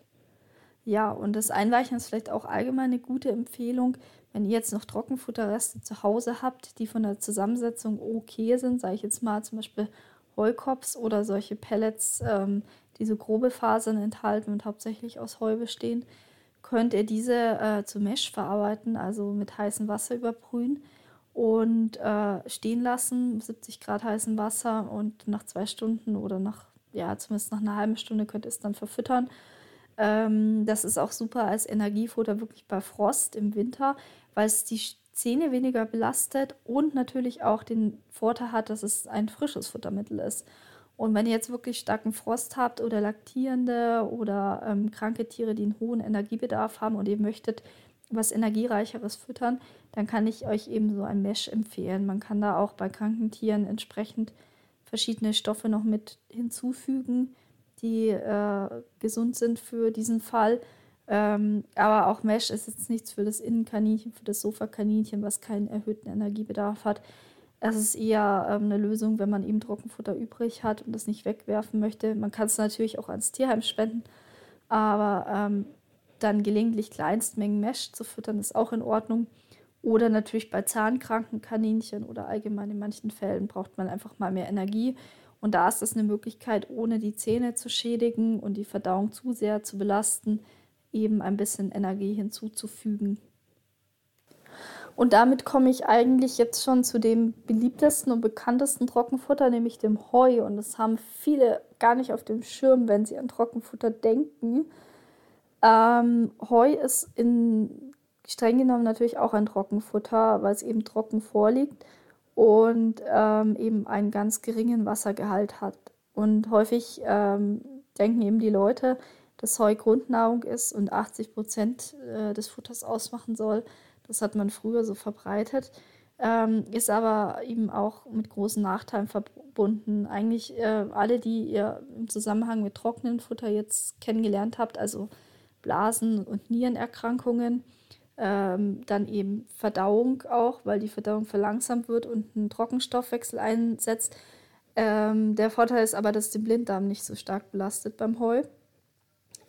S1: Ja, und das Einweichen ist vielleicht auch allgemein eine gute Empfehlung. Wenn ihr jetzt noch Trockenfutterreste zu Hause habt, die von der Zusammensetzung okay sind, sage ich jetzt mal zum Beispiel Heukops oder solche Pellets, ähm, die so grobe Fasern enthalten und hauptsächlich aus Heu bestehen, könnt ihr diese äh, zu Mesh verarbeiten, also mit heißem Wasser überbrühen und äh, stehen lassen, 70 Grad heißem Wasser und nach zwei Stunden oder nach, ja, zumindest nach einer halben Stunde könnt ihr es dann verfüttern ähm, das ist auch super als Energiefutter wirklich bei Frost im Winter, weil es die Zähne weniger belastet und natürlich auch den Vorteil hat, dass es ein frisches Futtermittel ist. Und wenn ihr jetzt wirklich starken Frost habt oder laktierende oder ähm, kranke Tiere, die einen hohen Energiebedarf haben und ihr möchtet was Energiereicheres füttern, dann kann ich euch eben so ein Mesh empfehlen. Man kann da auch bei kranken Tieren entsprechend verschiedene Stoffe noch mit hinzufügen die äh, gesund sind für diesen Fall. Ähm, aber auch Mesh ist jetzt nichts für das Innenkaninchen, für das Sofakaninchen, was keinen erhöhten Energiebedarf hat. Es ist eher ähm, eine Lösung, wenn man eben Trockenfutter übrig hat und das nicht wegwerfen möchte. Man kann es natürlich auch ans Tierheim spenden, aber ähm, dann gelegentlich Kleinstmengen Mesh zu füttern ist auch in Ordnung. Oder natürlich bei zahnkranken Kaninchen oder allgemein in manchen Fällen braucht man einfach mal mehr Energie und da ist es eine Möglichkeit, ohne die Zähne zu schädigen und die Verdauung zu sehr zu belasten, eben ein bisschen Energie hinzuzufügen. Und damit komme ich eigentlich jetzt schon zu dem beliebtesten und bekanntesten Trockenfutter, nämlich dem Heu. Und das haben viele gar nicht auf dem Schirm, wenn sie an Trockenfutter denken. Ähm, Heu ist in, streng genommen natürlich auch ein Trockenfutter, weil es eben trocken vorliegt und ähm, eben einen ganz geringen Wassergehalt hat. Und häufig ähm, denken eben die Leute, dass Heu Grundnahrung ist und 80 Prozent äh, des Futters ausmachen soll. Das hat man früher so verbreitet. Ähm, ist aber eben auch mit großen Nachteilen verbunden. Eigentlich äh, alle, die ihr im Zusammenhang mit trockenen Futter jetzt kennengelernt habt, also Blasen- und Nierenerkrankungen, ähm, dann eben Verdauung auch, weil die Verdauung verlangsamt wird und ein Trockenstoffwechsel einsetzt. Ähm, der Vorteil ist aber, dass den Blinddarm nicht so stark belastet beim Heu.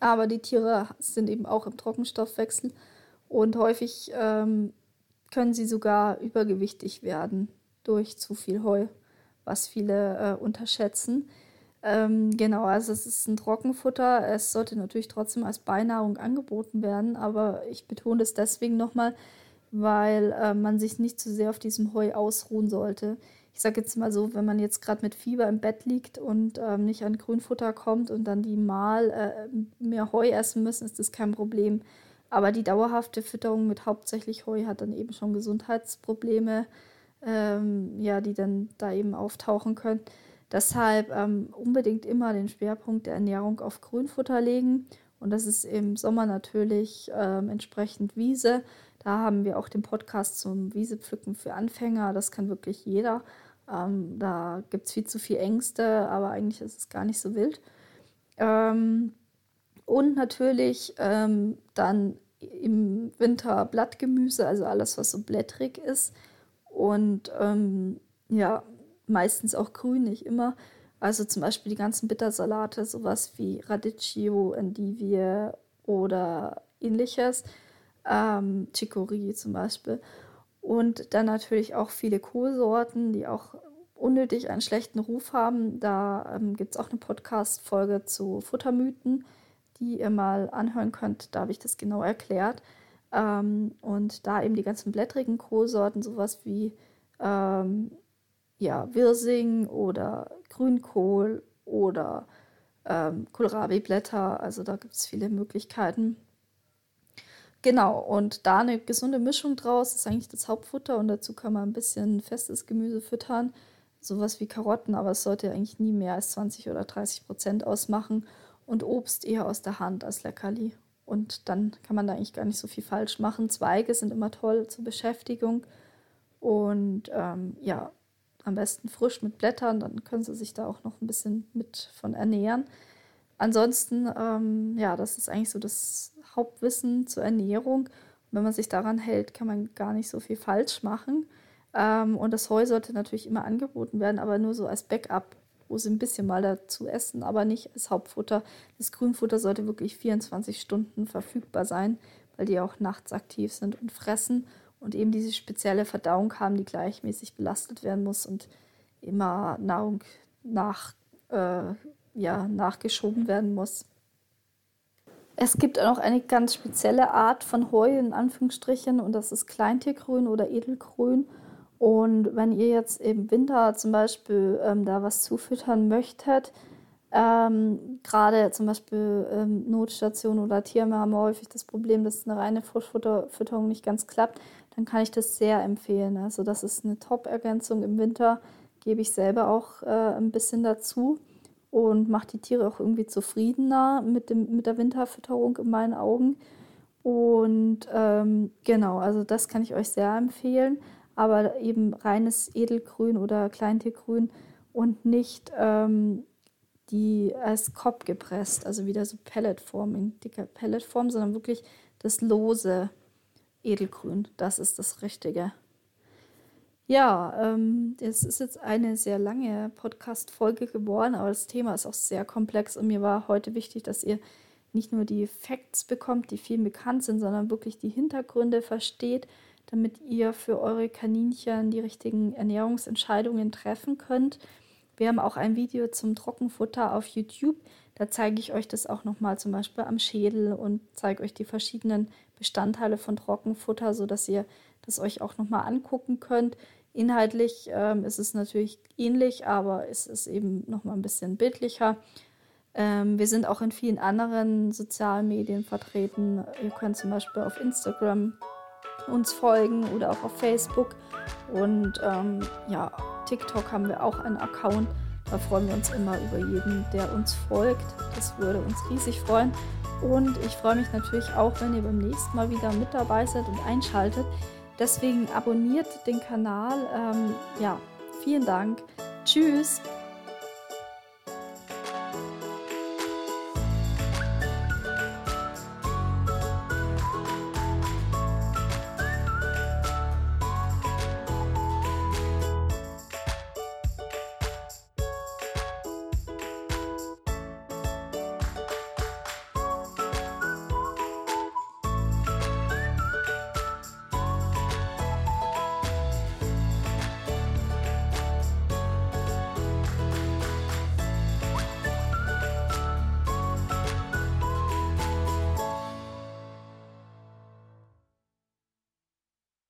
S1: Aber die Tiere sind eben auch im Trockenstoffwechsel und häufig ähm, können sie sogar übergewichtig werden durch zu viel Heu, was viele äh, unterschätzen. Ähm, genau, also es ist ein Trockenfutter. Es sollte natürlich trotzdem als Beinahrung angeboten werden, aber ich betone es deswegen nochmal, weil äh, man sich nicht zu sehr auf diesem Heu ausruhen sollte. Ich sage jetzt mal so, wenn man jetzt gerade mit Fieber im Bett liegt und ähm, nicht an Grünfutter kommt und dann die mal äh, mehr Heu essen müssen, ist das kein Problem. Aber die dauerhafte Fütterung mit hauptsächlich Heu hat dann eben schon Gesundheitsprobleme, ähm, ja, die dann da eben auftauchen können. Deshalb ähm, unbedingt immer den Schwerpunkt der Ernährung auf Grünfutter legen. Und das ist im Sommer natürlich ähm, entsprechend Wiese. Da haben wir auch den Podcast zum Wiesepflücken für Anfänger. Das kann wirklich jeder. Ähm, da gibt es viel zu viel Ängste, aber eigentlich ist es gar nicht so wild. Ähm, und natürlich ähm, dann im Winter Blattgemüse, also alles, was so blättrig ist. Und ähm, ja, meistens auch grün, nicht immer. Also zum Beispiel die ganzen Bittersalate, sowas wie Radicchio, Endivie oder ähnliches. Ähm, Chicory zum Beispiel. Und dann natürlich auch viele Kohlsorten, die auch unnötig einen schlechten Ruf haben. Da ähm, gibt es auch eine Podcast-Folge zu Futtermythen, die ihr mal anhören könnt. Da habe ich das genau erklärt. Ähm, und da eben die ganzen blättrigen Kohlsorten, sowas wie ähm, ja, Wirsing oder Grünkohl oder ähm, Kohlrabi-Blätter. Also da gibt es viele Möglichkeiten. Genau, und da eine gesunde Mischung draus ist eigentlich das Hauptfutter und dazu kann man ein bisschen festes Gemüse füttern, sowas wie Karotten, aber es sollte eigentlich nie mehr als 20 oder 30 Prozent ausmachen und Obst eher aus der Hand als Leckerli. Und dann kann man da eigentlich gar nicht so viel falsch machen. Zweige sind immer toll zur Beschäftigung und ähm, ja, am besten frisch mit Blättern, dann können sie sich da auch noch ein bisschen mit von ernähren. Ansonsten, ähm, ja, das ist eigentlich so das Hauptwissen zur Ernährung. Und wenn man sich daran hält, kann man gar nicht so viel falsch machen. Ähm, und das Heu sollte natürlich immer angeboten werden, aber nur so als Backup, sie ein bisschen mal dazu essen, aber nicht als Hauptfutter. Das Grünfutter sollte wirklich 24 Stunden verfügbar sein, weil die auch nachts aktiv sind und fressen und eben diese spezielle Verdauung haben, die gleichmäßig belastet werden muss und immer Nahrung nach, äh, ja, nachgeschoben werden muss. Es gibt auch noch eine ganz spezielle Art von Heu in Anführungsstrichen und das ist Kleintiergrün oder Edelgrün. Und wenn ihr jetzt im Winter zum Beispiel ähm, da was zufüttern möchtet, ähm, Gerade zum Beispiel ähm, Notstation oder Tierme haben häufig das Problem, dass eine reine Frischfutterfütterung nicht ganz klappt. Dann kann ich das sehr empfehlen. Also das ist eine Top-Ergänzung im Winter. Gebe ich selber auch äh, ein bisschen dazu und macht die Tiere auch irgendwie zufriedener mit, dem, mit der Winterfütterung in meinen Augen. Und ähm, genau, also das kann ich euch sehr empfehlen. Aber eben reines Edelgrün oder Kleintiergrün und nicht ähm, die als Kopf gepresst, also wieder so Pelletform, in dicker Pelletform, sondern wirklich das lose Edelgrün. Das ist das Richtige. Ja, ähm, es ist jetzt eine sehr lange Podcast-Folge geworden, aber das Thema ist auch sehr komplex und mir war heute wichtig, dass ihr nicht nur die Facts bekommt, die vielen bekannt sind, sondern wirklich die Hintergründe versteht, damit ihr für eure Kaninchen die richtigen Ernährungsentscheidungen treffen könnt. Wir haben auch ein Video zum Trockenfutter auf YouTube. Da zeige ich euch das auch nochmal zum Beispiel am Schädel und zeige euch die verschiedenen Bestandteile von Trockenfutter, sodass ihr das euch auch nochmal angucken könnt. Inhaltlich ähm, ist es natürlich ähnlich, aber es ist eben nochmal ein bisschen bildlicher. Ähm, wir sind auch in vielen anderen sozialen Medien vertreten. Ihr könnt zum Beispiel auf Instagram uns folgen oder auch auf Facebook. Und ähm, ja, TikTok haben wir auch einen Account. Da freuen wir uns immer über jeden, der uns folgt. Das würde uns riesig freuen. Und ich freue mich natürlich auch, wenn ihr beim nächsten Mal wieder mit dabei seid und einschaltet. Deswegen abonniert den Kanal. Ähm, ja, vielen Dank. Tschüss.